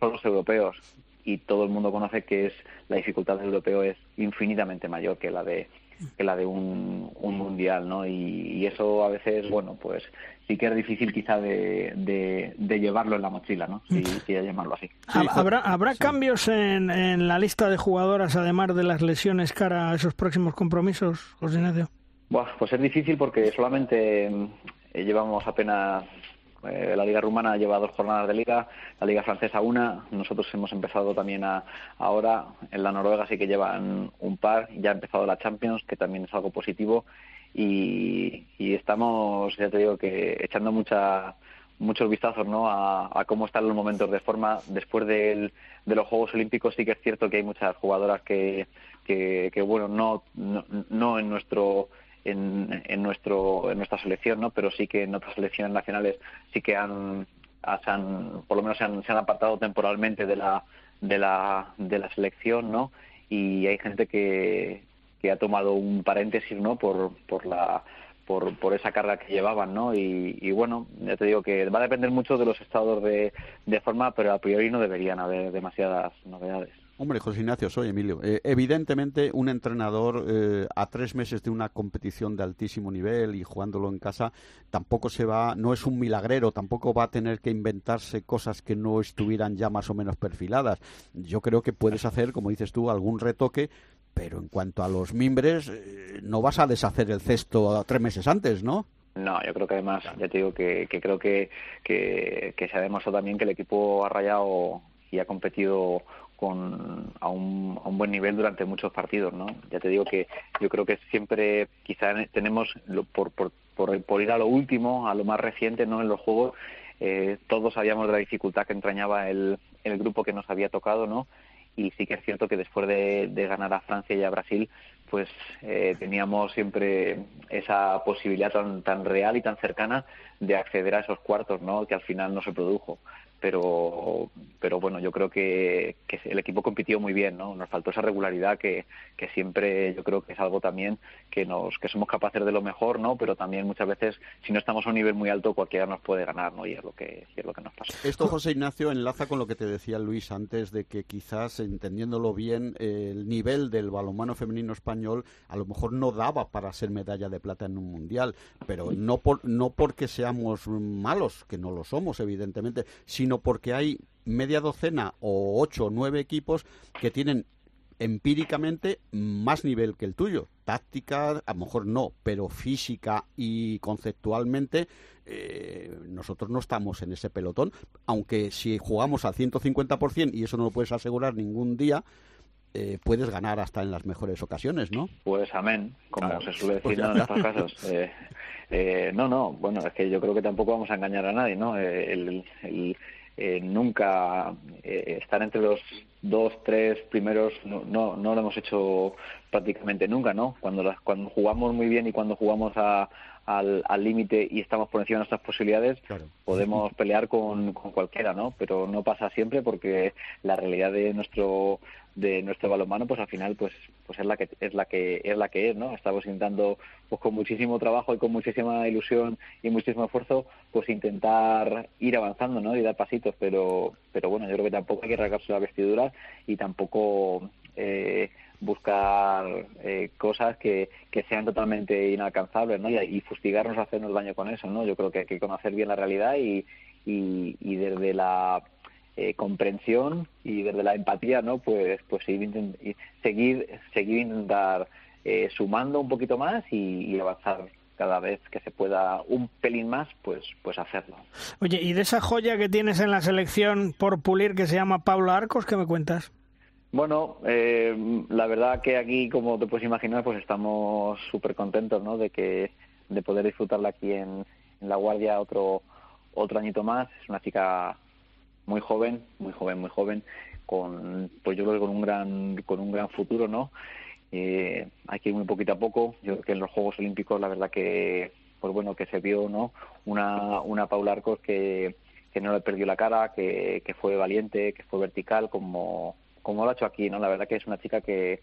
son los europeos y todo el mundo conoce que es la dificultad del europeo es infinitamente mayor que la de que la de un, un mundial, ¿no? Y, eso a veces, bueno, pues sí que es difícil quizá de, de, llevarlo en la mochila, ¿no? Si, si llamarlo así. ¿Habrá, ¿habrá cambios en, en, la lista de jugadoras, además de las lesiones, cara a esos próximos compromisos, José Ignacio? Bueno, pues es difícil porque solamente eh, llevamos apenas eh, la Liga Rumana lleva dos jornadas de liga, la Liga Francesa una. Nosotros hemos empezado también a, ahora. En la Noruega sí que llevan un par. Ya ha empezado la Champions, que también es algo positivo. Y, estamos, ya te digo, que echando mucha, muchos vistazos ¿no? a, cómo están los momentos de forma. Después de los Juegos Olímpicos sí que es cierto que hay muchas jugadoras que, que, bueno, no, no en nuestro en, en, nuestro, en nuestra selección, ¿no? Pero sí que en otras selecciones nacionales sí que han, han por lo menos se han, se han apartado temporalmente de la, de la, de la selección, ¿no? Y hay gente que, que ha tomado un paréntesis, ¿no? Por, por la por, por esa carga que llevaban, ¿no? Y, y, bueno, ya te digo que va a depender mucho de los estados de, de forma, pero a priori no deberían haber demasiadas novedades. Hombre, José Ignacio, soy Emilio. Eh, evidentemente, un entrenador eh, a tres meses de una competición de altísimo nivel y jugándolo en casa, tampoco se va, no es un milagrero, tampoco va a tener que inventarse cosas que no estuvieran ya más o menos perfiladas. Yo creo que puedes hacer, como dices tú, algún retoque, pero en cuanto a los mimbres, eh, no vas a deshacer el cesto tres meses antes, ¿no? No, yo creo que además, ya te digo que, creo que, que, que se ha demostrado también que el equipo ha rayado y ha competido con, a, un, a un buen nivel durante muchos partidos, ¿no? Ya te digo que yo creo que siempre quizá tenemos, por, por, por, ir a lo último, a lo más reciente, ¿no? En los juegos, eh, todos sabíamos de la dificultad que entrañaba el, el grupo que nos había tocado, ¿no? Y sí que es cierto que después de, de ganar a Francia y a Brasil, pues eh, teníamos siempre esa posibilidad tan, tan real y tan cercana de acceder a esos cuartos, ¿no? Que al final no se produjo pero pero bueno yo creo que, que, el equipo compitió muy bien no nos faltó esa regularidad que, que siempre yo creo que es algo también que nos que somos capaces de lo mejor no pero también muchas veces si no estamos a un nivel muy alto cualquiera nos puede ganar no y es lo que es lo que nos pasa. Esto José Ignacio enlaza con lo que te decía Luis antes de que quizás entendiéndolo bien el nivel del balonmano femenino español a lo mejor no daba para ser medalla de plata en un mundial pero no por no porque seamos malos que no lo somos evidentemente sino sino porque hay media docena o ocho o nueve equipos que tienen empíricamente más nivel que el tuyo. Táctica, a lo mejor no, pero física y conceptualmente eh, nosotros no estamos en ese pelotón, aunque si jugamos al 150% y eso no lo puedes asegurar ningún día, eh, puedes ganar hasta en las mejores ocasiones, ¿no? Pues amén, como se suele decir en estos casos. Eh, no, no, bueno, es que yo creo que tampoco vamos a engañar a nadie, ¿no? el, eh, nunca eh, estar entre los dos, tres primeros no, no, no, lo hemos hecho prácticamente nunca, ¿no? Cuando, cuando jugamos muy bien y cuando jugamos a, al límite y estamos por encima de nuestras posibilidades, podemos pelear con, con cualquiera, ¿no? Pero no pasa siempre porque la realidad de nuestro de nuestro balonmano pues al final pues pues es la que es la que es la que es no estamos intentando pues con muchísimo trabajo y con muchísima ilusión y muchísimo esfuerzo pues intentar ir avanzando no y dar pasitos pero pero bueno yo creo que tampoco hay que rasgarse la vestidura y tampoco eh, buscar eh, cosas que, que sean totalmente inalcanzables ¿no? y, y fustigarnos hacernos daño con eso no yo creo que hay que conocer bien la realidad y, y, desde la eh, comprensión y desde la empatía, ¿no? Pues, pues seguir, seguir, seguir intentar eh, sumando un poquito más y, avanzar cada vez que se pueda un pelín más, pues, pues hacerlo. Oye, y de esa joya que tienes en la selección por pulir que se llama Pablo Arcos, ¿qué me cuentas? Bueno, eh, la verdad que aquí, como te puedes imaginar, pues estamos súper contentos, ¿no? De que de poder disfrutarla aquí en, en La Guardia otro otro añito más. Es una chica muy joven, muy joven, muy joven, con, pues yo creo que con un gran, con un gran futuro, ¿no? Eh, hay que muy poquito a poco. Yo creo que en los Juegos Olímpicos, la verdad que, pues bueno, que se vio, ¿no? Una, una Paula Arcos que, que no le perdió la cara, que, que fue valiente, que fue vertical, como, como lo ha hecho aquí, ¿no? La verdad que es una chica que,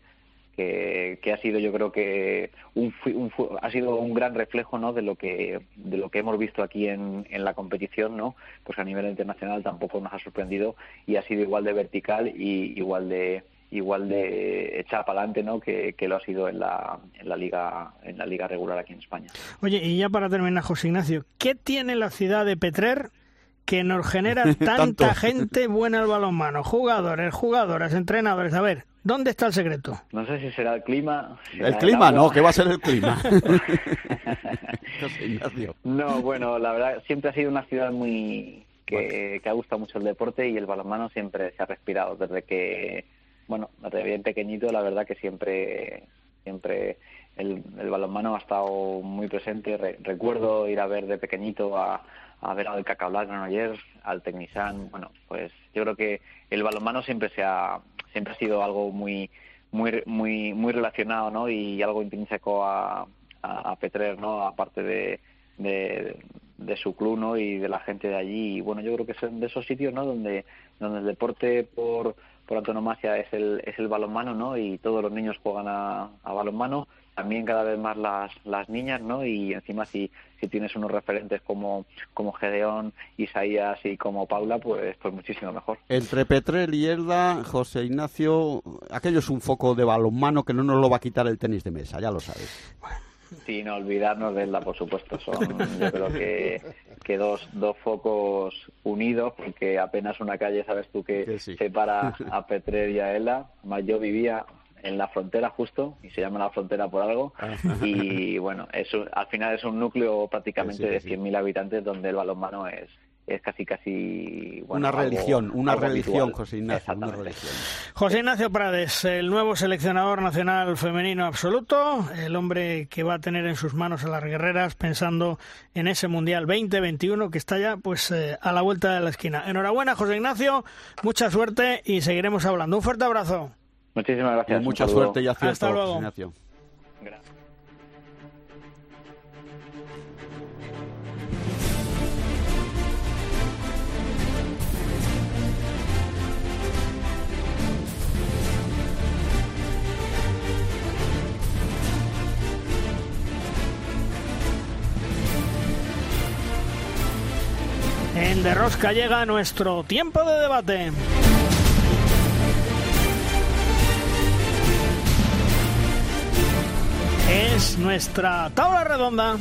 que, que ha sido yo creo que un, un, ha sido un gran reflejo no de lo que de lo que hemos visto aquí en, en la competición no pues a nivel internacional tampoco nos ha sorprendido y ha sido igual de vertical y igual de igual de echar para adelante ¿no? Que, que, lo ha sido en la, en la liga en la liga regular aquí en España. Oye, y ya para terminar, José Ignacio, ¿qué tiene la ciudad de Petrer que nos genera tanta gente buena al balonmano? Jugadores, jugadoras, entrenadores. A ver, ¿dónde está el secreto? No sé si será el clima. el clima, no, ¿qué va a ser el clima? no, bueno, la verdad, siempre ha sido una ciudad muy. Que, que ha gustado mucho el deporte y el balonmano siempre se ha respirado desde que bueno, desde bien pequeñito la verdad que siempre siempre el, el balonmano ha estado muy presente. recuerdo ir a ver de pequeñito a, a ver al Cacablá ayer, al Tecnisan. Bueno, pues yo creo que el balonmano siempre se ha, siempre ha sido algo muy muy muy muy relacionado, ¿no? Y algo intrínseco a, a, Petrer, ¿no? Aparte de, de, de su club, ¿no? Y de la gente de allí. Y bueno, yo creo que son de esos sitios, ¿no? Donde donde el deporte por por antonomasia es el, es el balonmano, ¿no? Y todos los niños juegan a, a balonmano, también cada vez más las, las niñas, ¿no? Y encima si, si tienes unos referentes como, como Gedeón, Isaías y como Paula, pues, pues muchísimo mejor. Entre Petrel y Elda, José Ignacio, aquello es un foco de balonmano que no nos lo va a quitar el tenis de mesa, ya lo sabes. Sin olvidarnos de Elda, por supuesto. Son, yo creo que, que dos, dos focos unidos, porque apenas una calle, sabes tú, que, separa a Petrer y a Ela. Más yo vivía en la frontera justo, y se llama la frontera por algo, y bueno, eso, al final es un núcleo prácticamente de 100.000 habitantes donde el balonmano es, es casi casi una religión, una religión, José Ignacio, una religión. José Ignacio Prades, el nuevo seleccionador nacional femenino absoluto, el hombre que va a tener en sus manos a las guerreras pensando en ese Mundial 2021 que está ya pues eh, a la vuelta de la esquina. Enhorabuena, José Ignacio, mucha suerte y seguiremos hablando. Un fuerte abrazo. Muchísimas gracias. mucha suerte y acierto, Hasta luego. José Ignacio. De Rosca llega nuestro tiempo de debate. Es nuestra tabla redonda.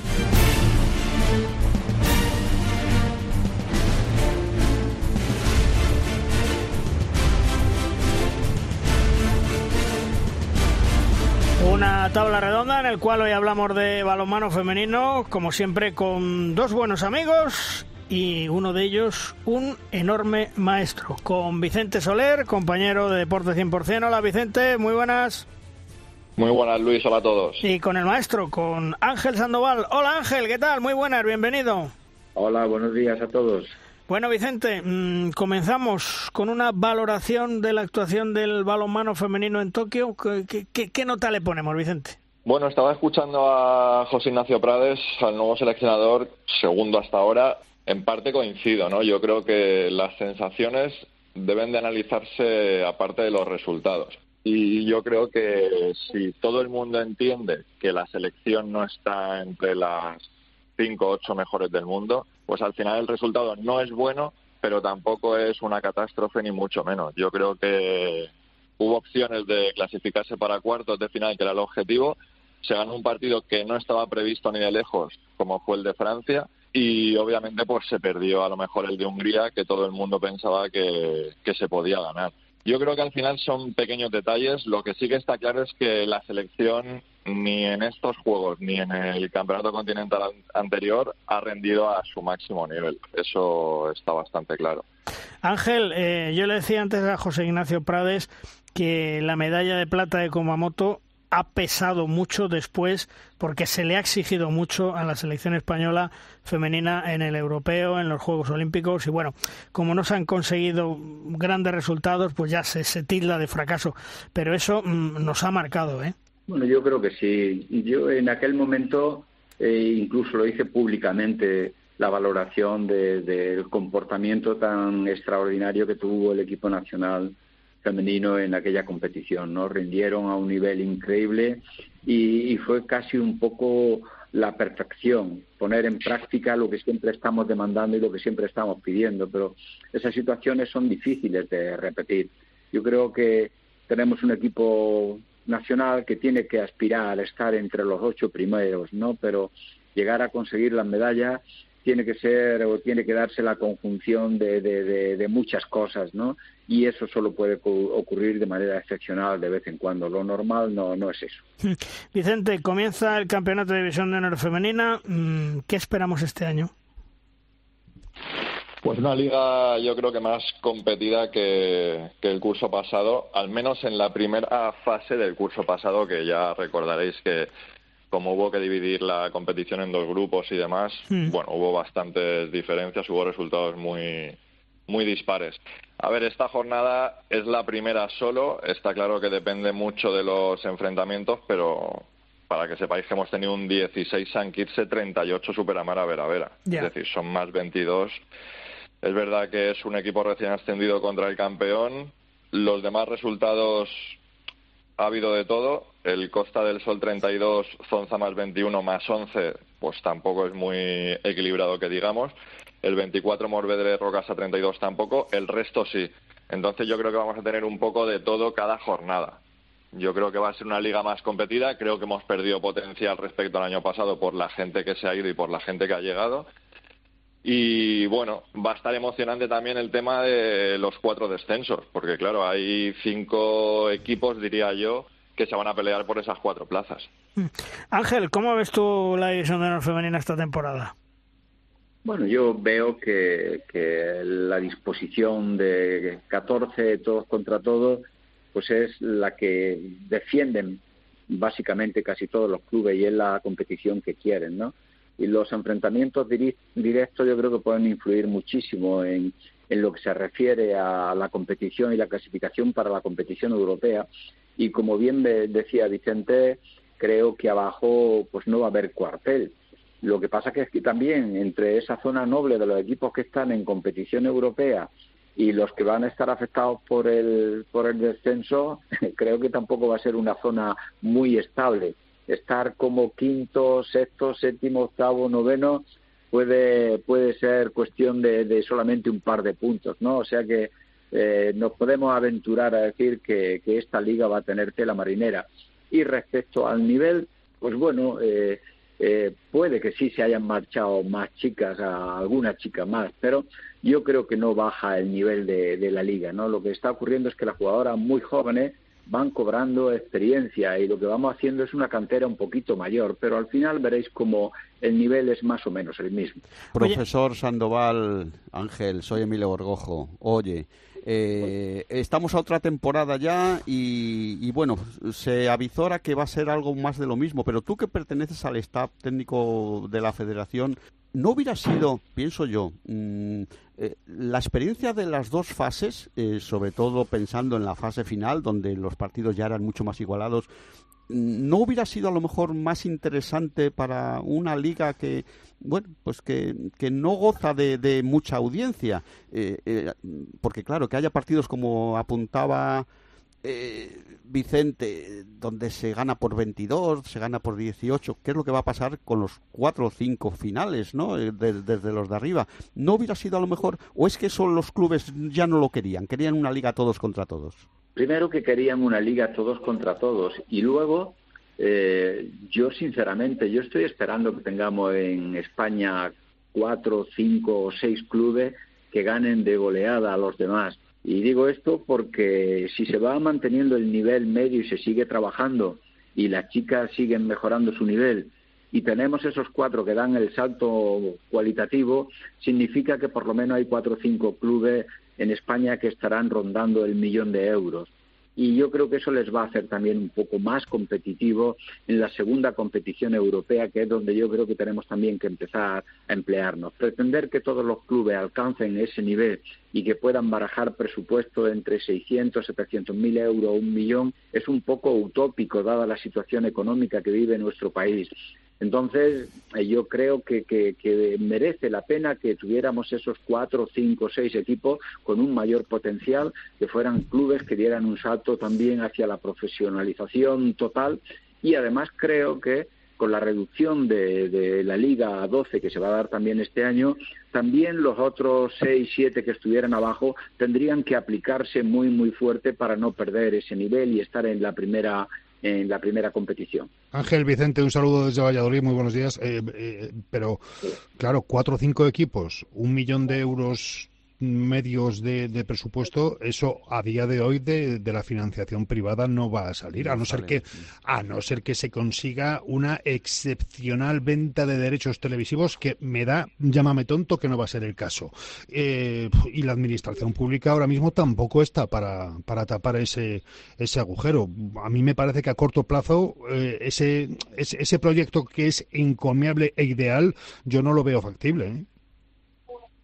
Una tabla redonda en el cual hoy hablamos de balonmano femenino, como siempre con dos buenos amigos y uno de ellos un enorme maestro, con Vicente Soler, compañero de Deporte 100%. Hola Vicente, muy buenas. Muy buenas Luis, hola a todos. Y con el maestro, con Ángel Sandoval. Hola Ángel, ¿qué tal? Muy buenas, bienvenido. Hola, buenos días a todos. Bueno, Vicente, mm, comenzamos con una valoración de la actuación del balonmano femenino en Tokio. ¿Qué, qué, qué nota le ponemos, Vicente? Bueno, estaba escuchando a José Ignacio Prades, al nuevo seleccionador, segundo hasta ahora, en parte coincido, ¿no? Yo creo que las sensaciones deben de analizarse aparte de los resultados. Y yo creo que si todo el mundo entiende que la selección no está entre las cinco o ocho mejores del mundo, pues al final el resultado no es bueno, pero tampoco es una catástrofe ni mucho menos. Yo creo que hubo opciones de clasificarse para cuartos de final, que era el objetivo. Se ganó un partido que no estaba previsto ni de lejos, como fue el de Francia, y obviamente pues se perdió a lo mejor el de Hungría que todo el mundo pensaba que, se podía ganar. Yo creo que al final son pequeños detalles. Lo que sí que está claro es que la selección ni en estos juegos ni en el campeonato continental anterior ha rendido a su máximo nivel. Eso está bastante claro. Ángel, eh, yo le decía antes a José Ignacio Prades que la medalla de plata de Kumamoto ha pesado mucho después porque se le ha exigido mucho a la selección española femenina en el europeo, en los Juegos Olímpicos y bueno, como no se han conseguido grandes resultados, pues ya se, se tilda de fracaso, pero eso mm, nos ha marcado, ¿eh? Bueno, yo creo que sí. Yo en aquel momento eh, incluso lo hice públicamente la valoración del comportamiento tan extraordinario que tuvo el equipo nacional femenino en aquella competición, ¿no? Rindieron a un nivel increíble y, fue casi un poco la perfección, poner en práctica lo que siempre estamos demandando y lo que siempre estamos pidiendo, pero esas situaciones son difíciles de repetir. Yo creo que tenemos un equipo nacional que tiene que aspirar a estar entre los ocho primeros, ¿no? Pero llegar a conseguir las medallas tiene que ser o tiene que darse la conjunción de, de, muchas cosas, ¿no? Y eso solo puede ocurrir de manera excepcional de vez en cuando. Lo normal no, no es eso. Vicente, comienza el campeonato de división de honor femenina. Mm, ¿Qué esperamos este año? Pues una liga yo creo que más competida que, que, el curso pasado, al menos en la primera fase del curso pasado, que ya recordaréis que como hubo que dividir la competición en dos grupos y demás, hmm. bueno, hubo bastantes diferencias, hubo resultados muy, muy dispares. A ver, esta jornada es la primera solo, está claro que depende mucho de los enfrentamientos, pero para que sepáis que hemos tenido un 16 San Kitse, 38 Superamara Vera Vera. Es decir, son más 22. Es verdad que es un equipo recién ascendido contra el campeón. Los demás resultados ha habido de todo. El Costa del Sol 32, Zonza más 21 más 11, pues tampoco es muy equilibrado que digamos. El 24 Morvedre Rocasa 32 tampoco. El resto sí. Entonces yo creo que vamos a tener un poco de todo cada jornada. Yo creo que va a ser una liga más competida. Creo que hemos perdido potencial respecto al año pasado por la gente que se ha ido y por la gente que ha llegado. Y bueno, va a estar emocionante también el tema de los cuatro descensos, porque claro, hay cinco equipos, diría yo, que se van a pelear por esas cuatro plazas. Mm. Ángel, ¿cómo ves tú la división de honor femenina esta temporada? Bueno, yo veo que, la disposición de 14 todos contra todos, pues es la que defienden básicamente casi todos los clubes y es la competición que quieren, ¿no? y los enfrentamientos directos yo creo que pueden influir muchísimo en, en lo que se refiere a la competición y la clasificación para la competición europea. Y como bien decía Vicente, creo que abajo pues no va a haber cuartel. Lo que pasa que es que también entre esa zona noble de los equipos que están en competición europea y los que van a estar afectados por el, por el descenso, creo que tampoco va a ser una zona muy estable estar como quinto, sexto, séptimo, octavo, noveno puede puede ser cuestión de, solamente un par de puntos, ¿no? O sea que eh, nos podemos aventurar a decir que, esta liga va a tener tela marinera. Y respecto al nivel, pues bueno, eh, eh, puede que sí se hayan marchado más chicas, a alguna chica más, pero yo creo que no baja el nivel de, de la liga, ¿no? Lo que está ocurriendo es que las jugadoras muy jóvenes van cobrando experiencia y lo que vamos haciendo es una cantera un poquito mayor, pero al final veréis como el nivel es más o menos el mismo. Profesor Sandoval Ángel, soy Emilio Borgojo. Oye, eh, estamos a otra temporada ya y, bueno, se avizora que va a ser algo más de lo mismo, pero tú que perteneces al staff técnico de la federación, ¿no hubiera sido, pienso yo, mm, eh, la experiencia de las dos fases, eh, sobre todo pensando en la fase final, donde los partidos ya eran mucho más igualados, ¿no hubiera sido a lo mejor más interesante para una liga que, bueno, pues que, que no goza de, mucha audiencia? Eh, porque claro, que haya partidos como apuntaba eh, Vicente, donde se gana por 22, se gana por 18, ¿qué es lo que va a pasar con los cuatro o cinco finales, ¿no? Eh, desde los de arriba. ¿No hubiera sido a lo mejor, o es que son los clubes ya no lo querían, querían una liga todos contra todos? Primero que querían una liga todos contra todos y luego eh, yo sinceramente, yo estoy esperando que tengamos en España cuatro, cinco o seis clubes que ganen de goleada a los demás y digo esto porque si se va manteniendo el nivel medio y se sigue trabajando y las chicas siguen mejorando su nivel y tenemos esos cuatro que dan el salto cualitativo, significa que por lo menos hay cuatro o cinco clubes en España que estarán rondando el millón de euros y yo creo que eso les va a hacer también un poco más competitivo en la segunda competición europea, que es donde yo creo que tenemos también que empezar a emplearnos. Pretender que todos los clubes alcancen ese nivel y que puedan barajar presupuesto entre 600, 700 mil euros, un millón, es un poco utópico dada la situación económica que vive nuestro país. Entonces, eh, yo creo que, que, merece la pena que tuviéramos esos cuatro, cinco, seis equipos con un mayor potencial, que fueran clubes que dieran un salto también hacia la profesionalización total y además creo que con la reducción de, la Liga a 12 que se va a dar también este año, también los otros 6, 7 que estuvieran abajo tendrían que aplicarse muy, muy fuerte para no perder ese nivel y estar en la primera en la primera competición. Ángel Vicente, un saludo desde Valladolid, muy buenos días. Eh, eh, pero, claro, cuatro o cinco equipos, un millón de euros medios de, presupuesto, eso a día de hoy de, la financiación privada no va a salir, a no ser que a no ser que se consiga una excepcional venta de derechos televisivos que me da, llámame tonto, que no va a ser el caso. Eh, y la administración pública ahora mismo tampoco está para, para tapar ese, ese agujero. A mí me parece que a corto plazo eh, ese, ese, ese proyecto que es encomiable e ideal, yo no lo veo factible. ¿eh?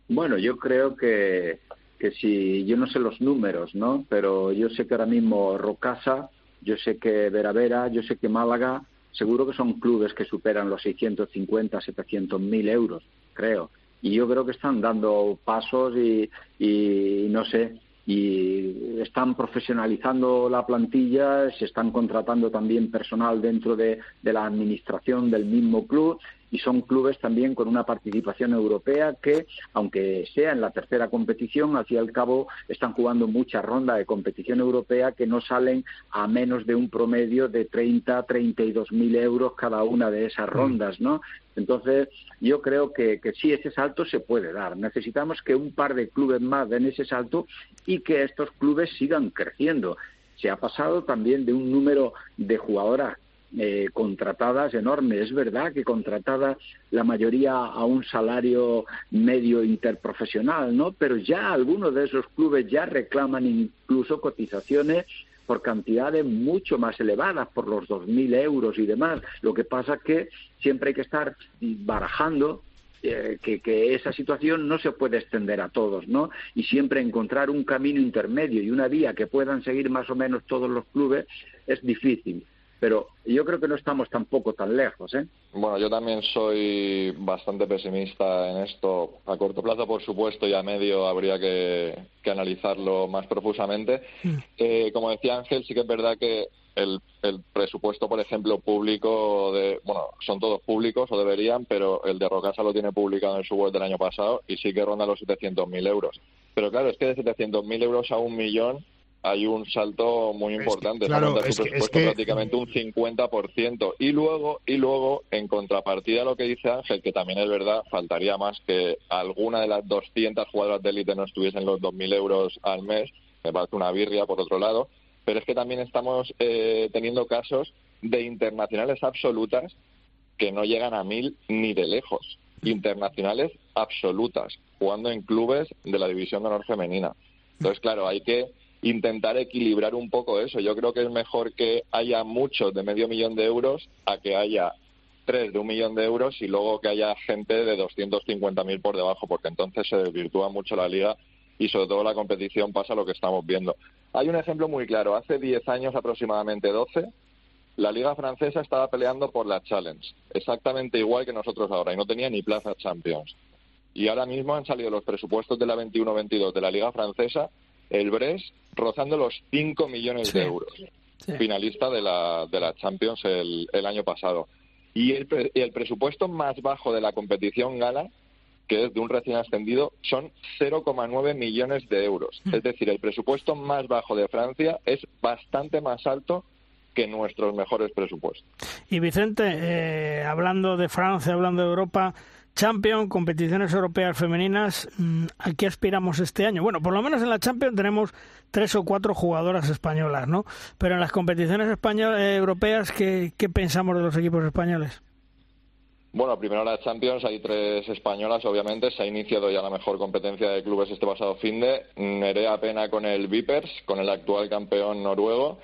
Bueno, yo creo que, que si, yo no sé los números, ¿no? Pero yo sé que ahora mismo Rocasa, yo sé que Veravera, yo sé que Málaga, seguro que son clubes que superan los 650, 700 mil euros, creo. Y yo creo que están dando pasos y, y no sé, y están profesionalizando la plantilla, se están contratando también personal dentro de, de la administración del mismo club y son clubes también con una participación europea que, aunque sea en la tercera competición, al fin y al cabo están jugando muchas rondas de competición europea que no salen a menos de un promedio de 30, 32 mil euros cada una de esas mm. rondas, ¿no? Entonces, yo creo que, que sí, ese salto se puede dar. Necesitamos que un par de clubes más den ese salto y que estos clubes sigan creciendo. Se ha pasado también de un número de jugadoras eh, contratadas enormes. Es verdad que contratadas la mayoría a un salario medio interprofesional, ¿no? Pero ya algunos de esos clubes ya reclaman incluso cotizaciones por cantidades mucho más elevadas, por los 2.000 euros y demás. Lo que pasa que siempre hay que estar barajando eh, que, que, esa situación no se puede extender a todos, ¿no? Y siempre encontrar un camino intermedio y una vía que puedan seguir más o menos todos los clubes es difícil pero yo creo que no estamos tampoco tan lejos. ¿eh? Bueno, yo también soy bastante pesimista en esto. A corto plazo, por supuesto, y a medio habría que, analizarlo más profusamente. Mm. Eh, como decía Ángel, sí que es verdad que el, presupuesto, por ejemplo, público, de, bueno, son todos públicos o deberían, pero el de Rocasa lo tiene publicado en su web del año pasado y sí que ronda los 700.000 euros. Pero claro, es que de 700.000 euros a un millón hay un salto muy importante, es claro, es prácticamente un 50%. Y luego, y luego, en contrapartida a lo que dice Ángel, que también es verdad, faltaría más que alguna de las 200 jugadoras de élite no estuviesen los 2.000 euros al mes, me parece una birria por otro lado, pero es que también estamos eh, teniendo casos de internacionales absolutas que no llegan a mil ni de lejos. Internacionales absolutas, jugando en clubes de la División de Honor Femenina. Entonces, claro, hay que intentar equilibrar un poco eso. Yo creo que es mejor que haya muchos de medio millón de euros a que haya tres de un millón de euros y luego que haya gente de 250.000 por debajo, porque entonces se desvirtúa mucho la liga y sobre todo la competición pasa lo que estamos viendo. Hay un ejemplo muy claro. Hace 10 años, aproximadamente 12, la liga francesa estaba peleando por la Challenge, exactamente igual que nosotros ahora, y no tenía ni plaza Champions. Y ahora mismo han salido los presupuestos de la 21-22 de la liga francesa el Brest rozando los 5 millones de euros, finalista de la, de la Champions el, el año pasado. Y el, el presupuesto más bajo de la competición gala, que es de un recién ascendido, son 0,9 millones de euros. Mm. Es decir, el presupuesto más bajo de Francia es bastante más alto que nuestros mejores presupuestos. Y Vicente, eh, hablando de Francia, hablando de Europa, Champions, competiciones europeas femeninas, mm, ¿a qué aspiramos este año? Bueno, por lo menos en la Champions tenemos tres o cuatro jugadoras españolas, ¿no? Pero en las competiciones españolas, eh, europeas, ¿qué, pensamos de los equipos españoles? Bueno, primero la Champions, hay tres españolas, obviamente. Se ha iniciado ya la mejor competencia de clubes este pasado fin de. Nerea Pena con el Vipers, con el actual campeón noruego.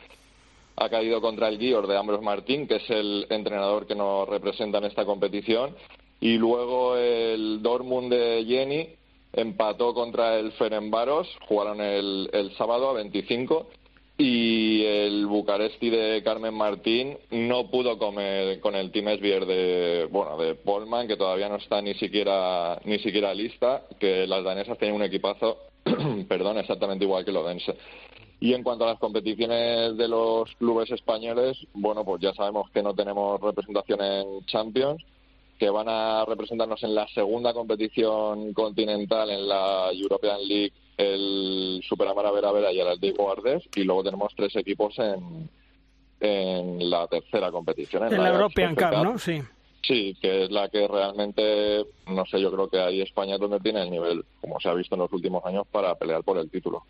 Ha caído contra el Guior de Ambros Martín, que es el entrenador que nos representa en esta competición. Y luego el Dortmund de Jenny empató contra el Ferenbaros, jugaron el, el sábado a 25 y el Bucaresti de Carmen Martín no pudo comer con el Team Esbier de bueno de Polman que todavía no está ni siquiera ni siquiera lista que las danesas tienen un equipazo perdón exactamente igual que el Odense. Y en cuanto a las competiciones de los clubes españoles bueno pues ya sabemos que no tenemos representación en Champions que van a representarnos en la segunda competición continental en la European League el Superamara Vera Vera y el Atlético Guardés y luego tenemos tres equipos en, en la tercera competición. En, la, European Cup, ¿no? Sí. Sí, que es la que realmente, no sé, yo creo que ahí España es donde tiene el nivel, como se ha visto en los últimos años, para pelear por el título.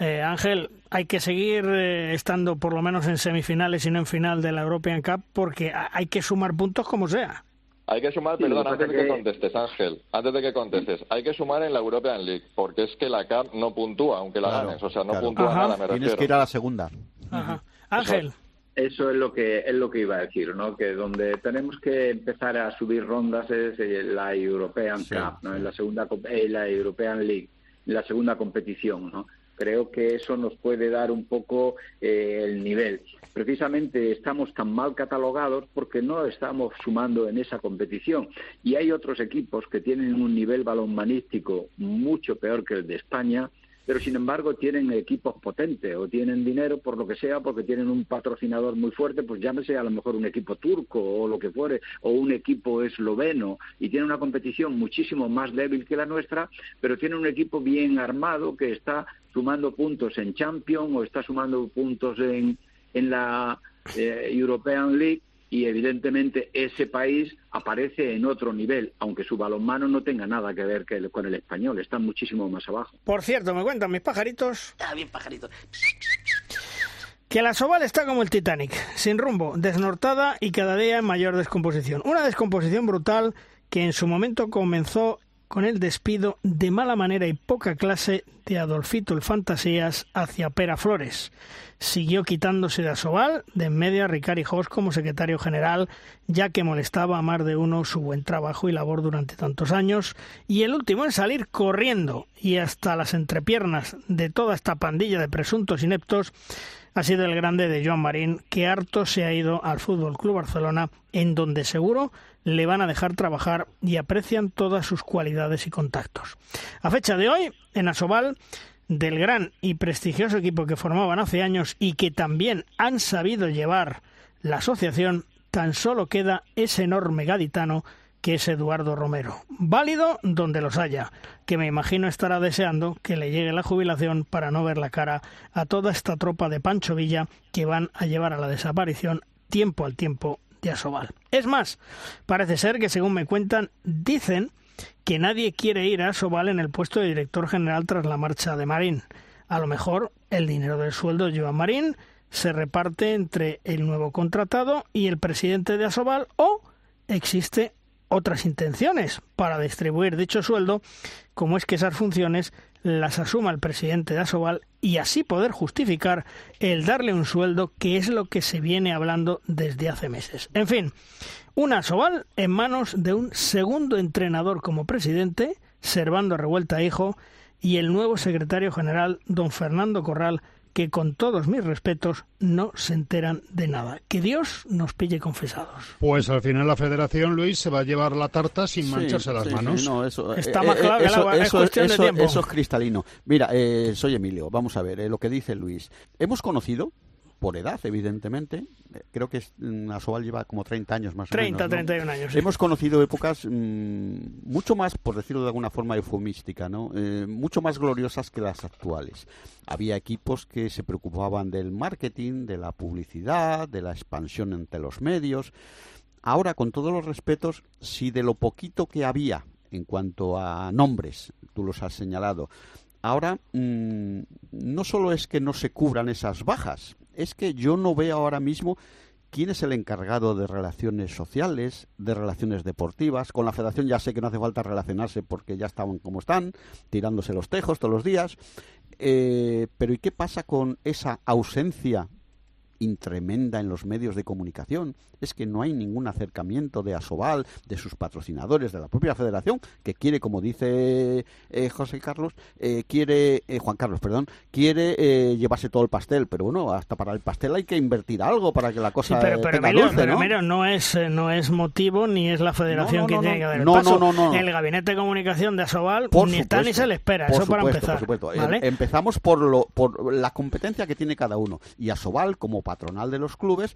Eh, Ángel, hay que seguir eh, estando por lo menos en semifinales y no en final de la European Cup porque hay que sumar puntos como sea. Hay que sumar, perdón, antes de que... contestes, Ángel, antes de que contestes, hay que sumar en la European League, porque es que la CAP no puntúa, aunque la ganes, o sea, no puntúa nada, me Tienes que ir a la segunda. Ángel. Eso es lo que es lo que iba a decir, ¿no? Que donde tenemos que empezar a subir rondas es la European Cup, ¿no? En la segunda en la European League, en la segunda competición, ¿no? Creo que eso nos puede dar un poco eh, el nivel. Precisamente estamos tan mal catalogados porque no estamos sumando en esa competición. Y hay otros equipos que tienen un nivel balonmanístico mucho peor que el de España, pero sin embargo tienen equipos potentes o tienen dinero por lo que sea, porque tienen un patrocinador muy fuerte, pues llámese a lo mejor un equipo turco o lo que fuere, o un equipo esloveno, y tiene una competición muchísimo más débil que la nuestra, pero tiene un equipo bien armado que está sumando puntos en Champions o está sumando puntos en, en la eh, European League y evidentemente ese país aparece en otro nivel, aunque su balonmano no tenga nada que ver con el español, está muchísimo más abajo. Por cierto, me cuentan mis pajaritos. Ah, bien pajaritos. Que la Soval está como el Titanic, sin rumbo, desnortada y cada día en mayor descomposición. Una descomposición brutal que en su momento comenzó con el despido de mala manera y poca clase de Adolfito el Fantasías hacia Pera Flores. Siguió quitándose de Asobal, de en medio a Ricari Jos como secretario general, ya que molestaba a más de uno su buen trabajo y labor durante tantos años, y el último en salir corriendo y hasta las entrepiernas de toda esta pandilla de presuntos ineptos ha sido el grande de Joan Marín, que harto se ha ido al Fútbol Club Barcelona, en donde seguro le van a dejar trabajar y aprecian todas sus cualidades y contactos. A fecha de hoy, en Asobal, del gran y prestigioso equipo que formaban hace años y que también han sabido llevar la asociación, tan solo queda ese enorme gaditano que es Eduardo Romero. Válido donde los haya, que me imagino estará deseando que le llegue la jubilación para no ver la cara a toda esta tropa de Pancho Villa que van a llevar a la desaparición tiempo al tiempo de Asobal. Es más, parece ser que según me cuentan, dicen que nadie quiere ir a Asobal en el puesto de director general tras la marcha de Marín. A lo mejor el dinero del sueldo de Joan Marín se reparte entre el nuevo contratado y el presidente de Asobal o existe otras intenciones para distribuir dicho sueldo, como es que esas funciones las asuma el presidente de Asobal y así poder justificar el darle un sueldo que es lo que se viene hablando desde hace meses. En fin, una Asobal en manos de un segundo entrenador como presidente, Servando Revuelta Hijo, y el nuevo secretario general, don Fernando Corral, que con todos mis respetos no se enteran de nada. Que Dios nos pille confesados. Pues al final la federación, Luis, se va a llevar la tarta sin mancharse las manos. eso, Está más claro que es cuestión de tiempo. Eso es cristalino. Mira, eh, soy Emilio, vamos a ver eh, lo que dice Luis. Hemos conocido por edad, evidentemente. Eh, creo que mm, Asobal lleva como 30 años más 30, o menos. 31 años. Hemos conocido épocas mm, mucho más, por decirlo de alguna forma eufemística, ¿no? Eh, mucho más gloriosas que las actuales. Había equipos que se preocupaban del marketing, de la publicidad, de la expansión entre los medios. Ahora, con todos los respetos, si de lo poquito que había en cuanto a nombres, tú los has señalado, ahora mm, no solo es que no se cubran esas bajas, es que yo no veo ahora mismo quién es el encargado de relaciones sociales, de relaciones deportivas. Con la federación ya sé que no hace falta relacionarse porque ya estaban como están, tirándose los tejos todos los días. Eh, pero ¿y qué pasa con esa ausencia tremenda en los medios de comunicación es que no hay ningún acercamiento de Asobal, de sus patrocinadores, de la propia federación, que quiere, como dice eh, José Carlos, eh, quiere, eh, Juan Carlos, perdón, quiere eh, llevarse todo el pastel, pero bueno, hasta para el pastel hay que invertir algo para que la cosa Sí, pero, pero, tenga Emilio, dulce, pero, ¿no? Emilio, no es, no es motivo ni es la federación No, no, quien no, tiene que dar el No, paso. no, no, no. El gabinete de comunicación de Asobal Por ni está ni se le espera, por eso para empezar. por supuesto. ¿vale? Em- Empezamos por, lo, por la competencia que tiene cada uno. Y a Sobal, como patronal de los clubes,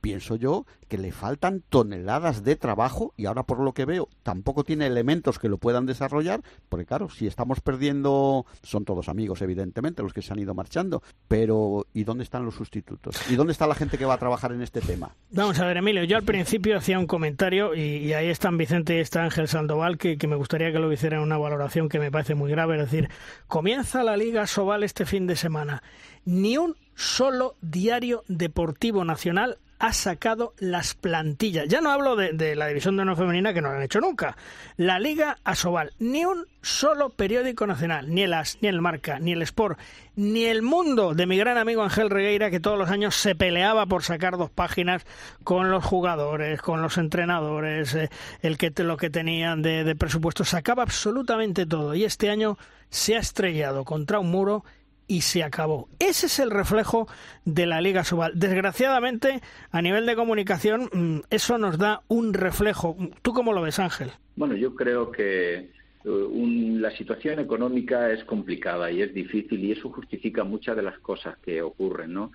pienso yo que le faltan toneladas de trabajo y ahora por lo que veo tampoco tiene elementos que lo puedan desarrollar, porque claro, si estamos perdiendo, son todos amigos evidentemente los que se han ido marchando, pero ¿y dónde están los sustitutos? ¿Y dónde está la gente que va a trabajar en este tema? Vamos a ver, Emilio, yo al principio hacía un comentario y, ahí están Vicente y está Ángel Sandoval, que, que me gustaría que lo hicieran una valoración que me parece muy grave. Es decir, comienza la Liga Sobal este fin de semana. Ni un solo diario deportivo nacional ha sacado las plantillas. Ya no hablo de, la división de honor femenina que no lo han hecho nunca. La Liga Asobal. Ni un solo periódico nacional, ni el As, ni el Marca, ni el Sport, ni el Mundo de mi gran amigo Ángel Regueira, que todos los años se peleaba por sacar dos páginas con los jugadores, con los entrenadores, eh, el que lo que tenían de, de presupuesto. Sacaba absolutamente todo. Y este año se ha estrellado contra un muro y se acabó. Ese es el reflejo de la Liga Sobal. Desgraciadamente, a nivel de comunicación, mm, eso nos da un reflejo. ¿Tú cómo lo ves, Ángel? Bueno, yo creo que eh, un- la situación económica es complicada y es difícil y eso justifica muchas de las cosas que ocurren, ¿no?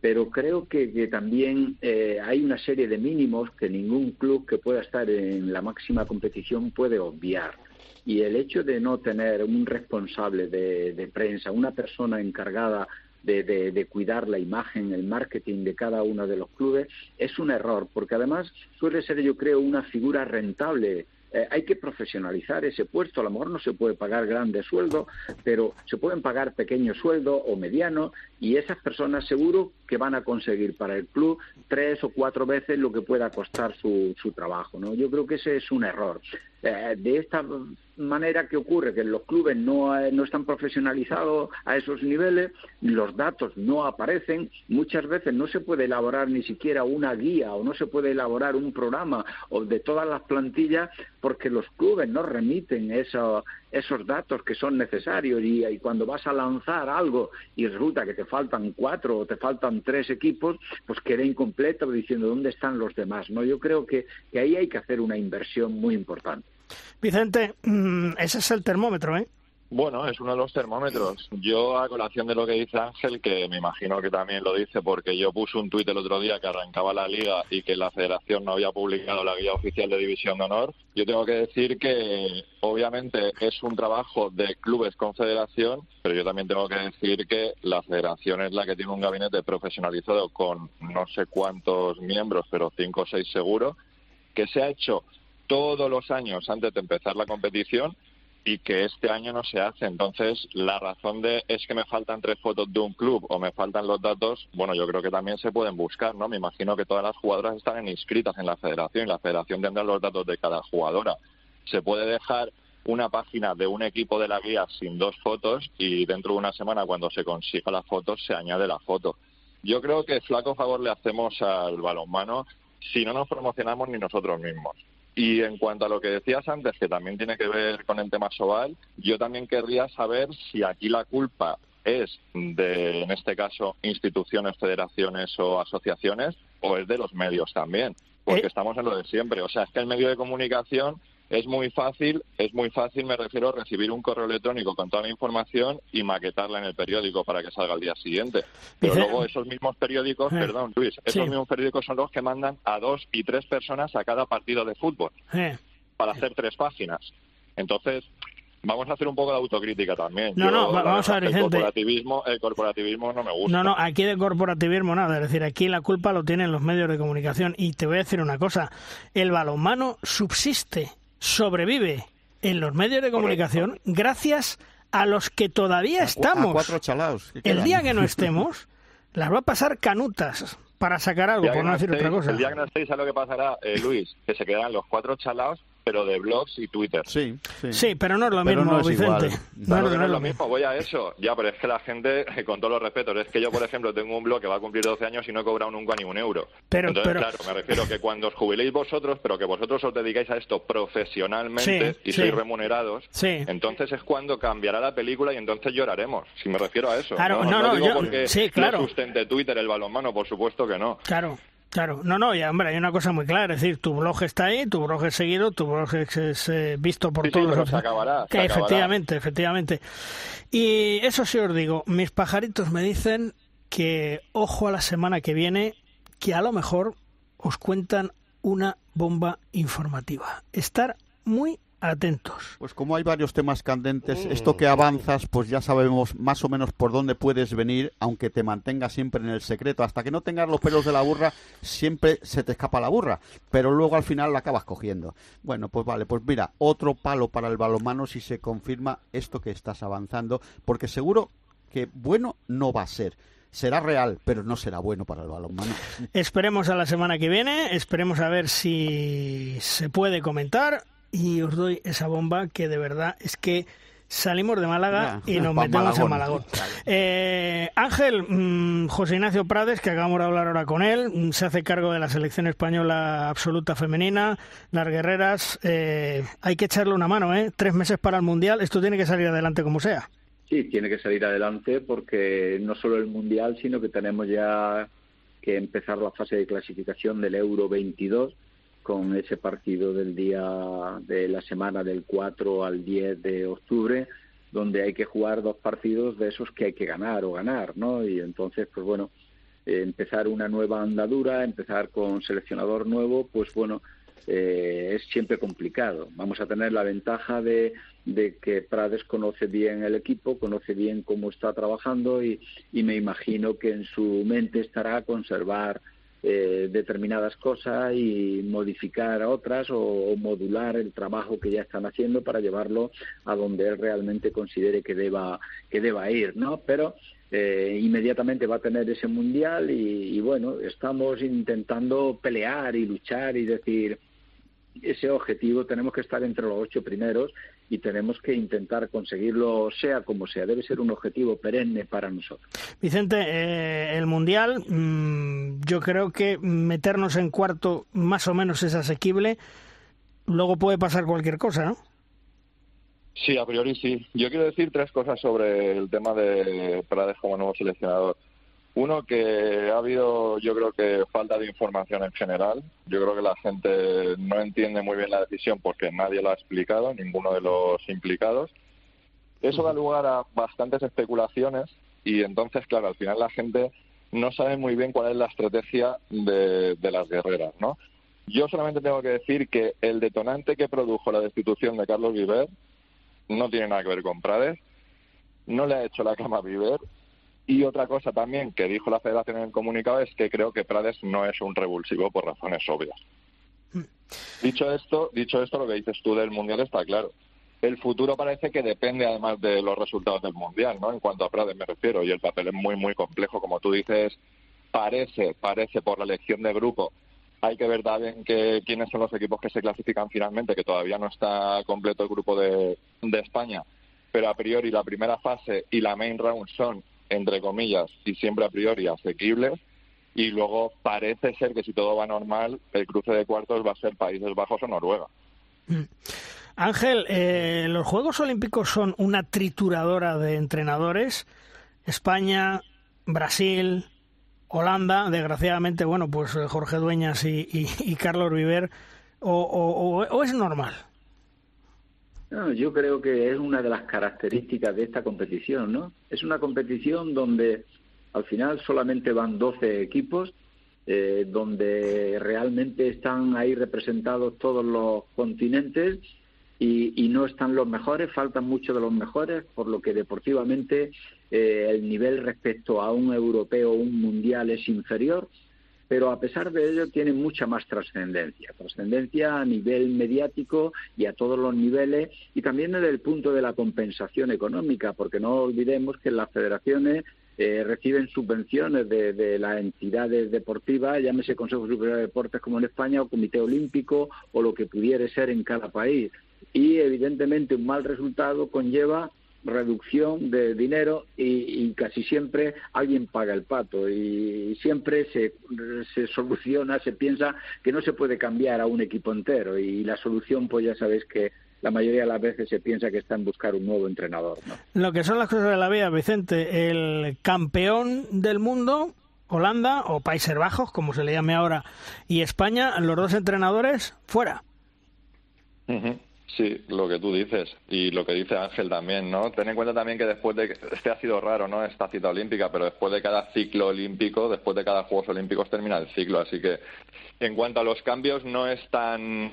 Pero creo que, que también eh, hay una serie de mínimos que ningún club que pueda estar en la máxima competición puede obviar. Y el hecho de no tener un responsable de, de prensa, una persona encargada de, de- cuidar la imagen, el marketing de cada uno de los clubes, es un error, porque además suele ser, yo creo, una figura rentable. Eh, hay que profesionalizar ese puesto. A lo mejor no se puede pagar grandes sueldos, pero se pueden pagar pequeños sueldos o medianos, y esas personas seguro que van a conseguir para el club tres o cuatro veces lo que pueda costar su, su trabajo. ¿no? Yo creo que ese es un error. Eh, de esta manera que ocurre que los clubes no, eh, no están profesionalizados a esos niveles, los datos no aparecen, muchas veces no se puede elaborar ni siquiera una guía o no se puede elaborar un programa o de todas las plantillas porque los clubes no remiten eso- esos datos que son necesarios y, cuando vas a lanzar algo y resulta que te faltan cuatro o te faltan tres equipos, pues queda incompleto diciendo dónde están los demás. No, yo creo que, que ahí hay que hacer una inversión muy importante. Vicente, mm, ese es el termómetro, ¿eh? Bueno, es uno de los termómetros. Yo, a colación de lo que dice Ángel, que me imagino que también lo dice porque yo puse un tuit el otro día que arrancaba la liga y que la federación no había publicado la guía oficial de División de Honor, yo tengo que decir que obviamente es un trabajo de clubes con federación, pero yo también tengo que decir que la federación es la que tiene un gabinete profesionalizado con no sé cuántos miembros, pero cinco o seis seguro, que se ha hecho todos los años antes de empezar la competición y que este año no se hace. Entonces, la razón de es que me faltan tres fotos de un club o me faltan los datos, bueno, yo creo que también se pueden buscar, ¿no? Me imagino que todas las jugadoras están inscritas en la federación y la federación tendrá los datos de cada jugadora. Se puede dejar una página de un equipo de la guía sin dos fotos y dentro de una semana, cuando se consiga la foto, se añade la foto. Yo creo que flaco favor le hacemos al balonmano si no nos promocionamos ni nosotros mismos. Y en cuanto a lo que decías antes, que también tiene que ver con el tema Sobal, yo también querría saber si aquí la culpa es de, en este caso, instituciones, federaciones o asociaciones, o es de los medios también, porque estamos en lo de siempre. O sea, es que el medio de comunicación es muy fácil, es muy fácil, me refiero, a recibir un correo electrónico con toda la información y maquetarla en el periódico para que salga al día siguiente. Pero Dice- luego esos mismos periódicos, Eh, perdón Luis, esos sí. mismos periódicos son los que mandan a dos y tres personas a cada partido de fútbol Eh. para hacer tres páginas. Entonces, vamos a hacer un poco de autocrítica también. No, Yo, no, vamos a ver. El corporativismo, el corporativismo no me gusta. No, no, aquí de corporativismo nada. Es decir, aquí la culpa lo tienen los medios de comunicación. Y te voy a decir una cosa: el balonmano subsiste, sobrevive en los medios de comunicación gracias a los que todavía A estamos. cuatro chalaos. que El día que no estemos, las va a pasar canutas para sacar algo, por no decir otra cosa. El día que no estéis, ¿sabes lo que pasará, eh, Luis? Que se quedarán los cuatro chalaos pero de blogs y Twitter. Sí, sí. pero no es lo mismo, Vicente. No, no, es lo mismo, voy a eso. Ya, pero es que la gente, con todos los respetos, es que yo, por ejemplo, tengo un blog que va a cumplir 12 años y no he cobrado nunca ni un euro. Pero, Entonces, claro, me refiero que cuando os jubiléis vosotros, pero que vosotros os dedicáis a esto profesionalmente y sois remunerados, entonces es cuando cambiará la película y entonces lloraremos. Si me refiero a eso. Claro, no, no, yo, porque sí, claro. sustente Twitter el balonmano, por supuesto que no. Claro. Claro, no, no, ya, hombre, hay una cosa muy clara, es decir, tu blog está ahí, tu blog es seguido, tu blog es, eh, visto por todos. Sí, se acabará, efectivamente, efectivamente. Y eso sí os digo, mis pajaritos me dicen que ojo a la semana que viene, que a lo mejor os cuentan una bomba informativa. Estar muy atentos. Pues como hay varios temas candentes, mm. esto que avanzas, pues ya sabemos más o menos por dónde puedes venir, aunque te mantengas siempre en el secreto. Hasta que no tengas los pelos de la burra, siempre se te escapa la burra, pero luego al final la acabas cogiendo. Bueno, pues vale, pues mira, otro palo para el balonmano si se confirma esto que estás avanzando, porque seguro que bueno no va a ser será real, pero no será bueno para el balonmano. Esperemos a la semana que viene, esperemos a ver si se puede comentar y os doy esa bomba que de verdad es que salimos de Málaga y nos metemos en Malagón. Eh, Ángel, mm, José Ignacio Prades, que acabamos de hablar ahora con él, mm, se hace cargo de la selección española absoluta femenina, las guerreras, eh, hay que echarle una mano, ¿eh? Tres meses para el Mundial, esto tiene que salir adelante como sea. Sí, tiene que salir adelante porque no solo el Mundial, sino que tenemos ya que empezar la fase de clasificación del Euro 22 con ese partido del día de la semana del 4 al 10 de octubre, donde hay que jugar dos partidos de esos que hay que ganar o ganar, ¿no? Y entonces, pues bueno, eh, empezar una nueva andadura, empezar con seleccionador nuevo, pues bueno, eh, es siempre complicado. Vamos a tener la ventaja de, de, que Prades conoce bien el equipo, conoce bien cómo está trabajando y, y me imagino que en su mente estará conservar eh, determinadas cosas y modificar otras o, modular el trabajo que ya están haciendo para llevarlo a donde él realmente considere que deba que deba ir no pero eh, inmediatamente va a tener ese mundial y, y bueno estamos intentando pelear y luchar y decir ese objetivo tenemos que estar entre los ocho primeros y tenemos que intentar conseguirlo sea como sea. Debe ser un objetivo perenne para nosotros. Vicente, eh, el Mundial, mm, yo creo que meternos en cuarto más o menos es asequible. Luego puede pasar cualquier cosa, ¿no? Sí, a priori sí. Yo quiero decir tres cosas sobre el tema de Prades como nuevo seleccionador. Uno, que ha habido, yo creo que falta de información en general. Yo creo que la gente no entiende muy bien la decisión porque nadie lo ha explicado, ninguno de los implicados. Eso da lugar a bastantes especulaciones y entonces, claro, al final la gente no sabe muy bien cuál es la estrategia de, de las guerreras, ¿no? Yo solamente tengo que decir que el detonante que produjo la destitución de Carlos Viver no tiene nada que ver con Prades, no le ha hecho la cama a Viver y otra cosa también que dijo la Federación en el comunicado es que creo que Prades no es un revulsivo por razones obvias. Hmm. Dicho esto, dicho esto, lo que dices tú del mundial está claro. El futuro parece que depende además de los resultados del mundial, ¿no? En cuanto a Prades me refiero, y el papel es muy muy complejo, como tú dices, parece, parece por la elección de grupo. Hay que ver también que, quiénes son los equipos que se clasifican finalmente, que todavía no está completo el grupo de, de España, pero a priori la primera fase y la main round son entre comillas, y siempre a priori asequibles. Y luego parece ser que si todo va normal, el cruce de cuartos va a ser Países Bajos o Noruega. Mm. Ángel, eh, los Juegos Olímpicos son una trituradora de entrenadores. España, Brasil, Holanda, desgraciadamente, bueno, pues eh, Jorge Dueñas y, Carlos Viver, o es normal? Yo creo que es una de las características de esta competición, ¿no? Es una competición donde al final solamente van 12 equipos, eh, donde realmente están ahí representados todos los continentes y, no están los mejores, faltan muchos de los mejores, por lo que deportivamente eh, el nivel respecto a un europeo o un mundial es inferior pero a pesar de ello tiene mucha más trascendencia, trascendencia a nivel mediático y a todos los niveles y también desde el punto de la compensación económica, porque no olvidemos que las federaciones eh, reciben subvenciones de, de, las entidades deportivas, llámese Consejo Superior de Deportes como en España o Comité Olímpico o lo que pudiera ser en cada país. Y evidentemente un mal resultado conlleva reducción de dinero y, casi siempre alguien paga el pato y siempre se, se soluciona, se piensa que no se puede cambiar a un equipo entero y la solución pues ya sabéis que la mayoría de las veces se piensa que está en buscar un nuevo entrenador. ¿no? Lo que son las cosas de la vida, Vicente, el campeón del mundo, Holanda o Países Bajos, como se le llame ahora, y España, los dos entrenadores fuera. Sí, lo que tú dices y lo que dice Ángel también, ¿no? Ten en cuenta también que después de este ha sido raro, ¿no? Esta cita olímpica, pero después de cada ciclo olímpico, después de cada Juegos Olímpicos termina el ciclo, así que en cuanto a los cambios no es tan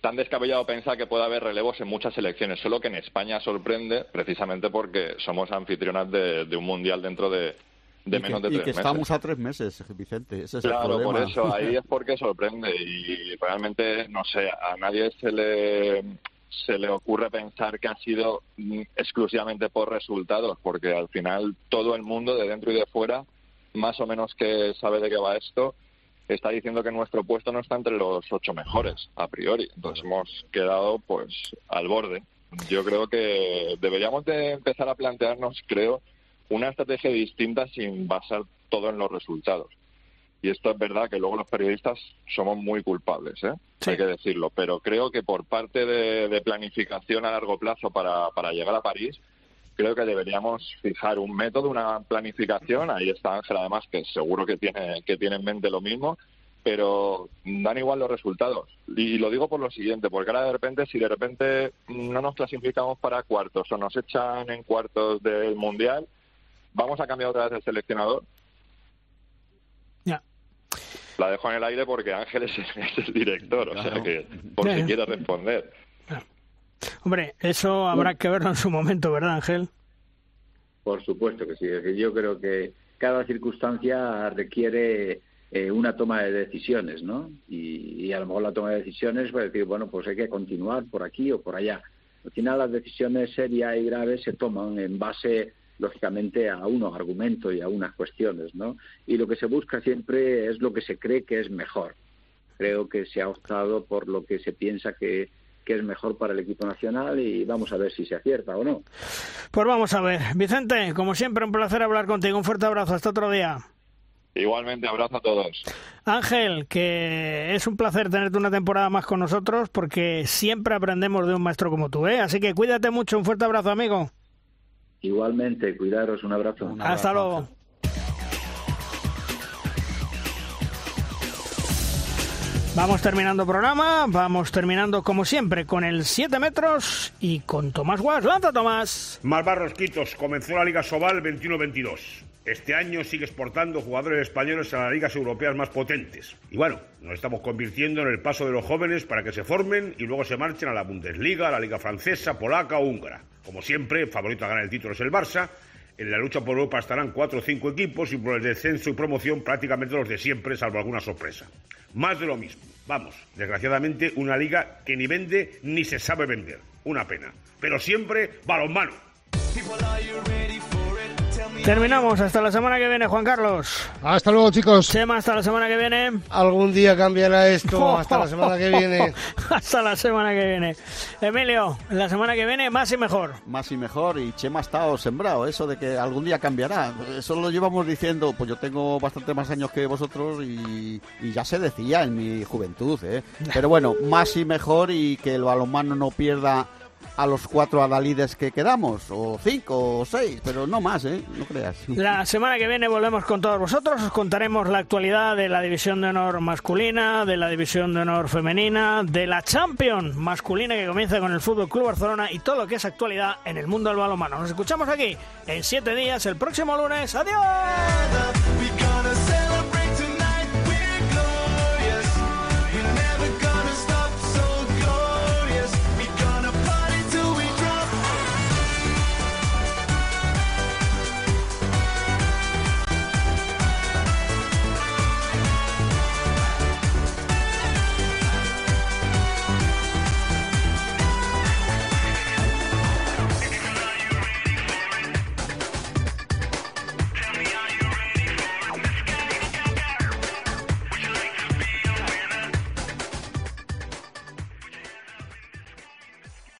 tan descabellado pensar que puede haber relevos en muchas selecciones, solo que en España sorprende precisamente porque somos anfitrionas de, un mundial dentro de, de menos de tres y que estamos a tres meses, Vicente. Ese es claro, el por eso ahí es porque sorprende y realmente, no sé, a nadie se le se le ocurre pensar que ha sido exclusivamente por resultados, porque al final todo el mundo, de dentro y de fuera, más o menos que sabe de qué va esto, está diciendo que nuestro puesto no está entre los ocho mejores, a priori. Entonces hemos quedado pues al borde. Yo creo que deberíamos de empezar a plantearnos, creo, una estrategia distinta sin basar todo en los resultados. Y esto es verdad que luego los periodistas somos muy culpables, ¿eh? hay que decirlo. Pero creo que por parte de, planificación a largo plazo para, para llegar a París, creo que deberíamos fijar un método, una planificación. Ahí está Ángel, además, que seguro que tiene, que tiene en mente lo mismo, pero dan igual los resultados. Y lo digo por lo siguiente, porque ahora de repente, si de repente no nos clasificamos para cuartos o nos echan en cuartos del Mundial, ¿vamos a cambiar otra vez el seleccionador? Ya. La dejo en el aire porque Ángel es, el director, o sea que por si quiere responder. Hombre, eso habrá que verlo en su momento, ¿verdad, Ángel? Por supuesto que sí. yo creo que cada circunstancia requiere eh, una toma de decisiones, ¿no? Y, a lo mejor la toma de decisiones va a decir, bueno, pues hay que continuar por aquí o por allá. Al final las decisiones serias y graves se toman en base, lógicamente, a unos argumentos y a unas cuestiones, ¿no? Y lo que se busca siempre es lo que se cree que es mejor. Creo que se ha optado por lo que se piensa que que es mejor para el equipo nacional y vamos a ver si se acierta o no. Pues vamos a ver. Vicente, como siempre, un placer hablar contigo. Un fuerte abrazo. Hasta otro día. Igualmente, abrazo a todos. Ángel, que es un placer tenerte una temporada más con nosotros porque siempre aprendemos de un maestro como tú, ¿eh? Así que cuídate mucho. Un fuerte abrazo, amigo. Igualmente, cuidaros. Un abrazo. Hasta luego. Vamos terminando programa, vamos terminando como siempre con el 7 metros y con Tomás Guas. ¡Lanza, Tomás! Malvarros Quitos, comenzó la Liga Sobal 21-22. Este año sigue exportando jugadores españoles a las ligas europeas más potentes. Y bueno, nos estamos convirtiendo en el paso de los jóvenes para que se formen y luego se marchen a la Bundesliga, a la Liga Francesa, Polaca o Húngara. Como siempre, favorito a ganar el título es el Barça. En la lucha por Europa estarán cuatro o cinco equipos y por el descenso y promoción prácticamente los de siempre, salvo alguna sorpresa. Más de lo mismo. Vamos, desgraciadamente una liga que ni vende ni se sabe vender. Una pena. Pero siempre balonmano. Terminamos. Hasta la semana que viene, Juan Carlos. Hasta luego, chicos. Chema, hasta la semana que viene. Algún día cambiará esto. Hasta la semana que viene. hasta la semana que viene. Emilio, la semana que viene más y mejor. Más y mejor. Y Chema ha estado sembrado. Eso de que algún día cambiará. Eso lo llevamos diciendo. Pues yo tengo bastante más años que vosotros y, y ya se decía en mi juventud. ¿eh? Pero bueno, más y mejor y que el balonmano no pierda a los cuatro adalides que quedamos, o cinco o seis, pero no más, ¿eh? No creas. La semana que viene volvemos con todos vosotros, os contaremos la actualidad de la División de Honor masculina, de la División de Honor femenina, de la Champions masculina que comienza con el Fútbol Club Barcelona y todo lo que es actualidad en el mundo del balonmano. Nos escuchamos aquí en siete días, el próximo lunes. ¡Adiós!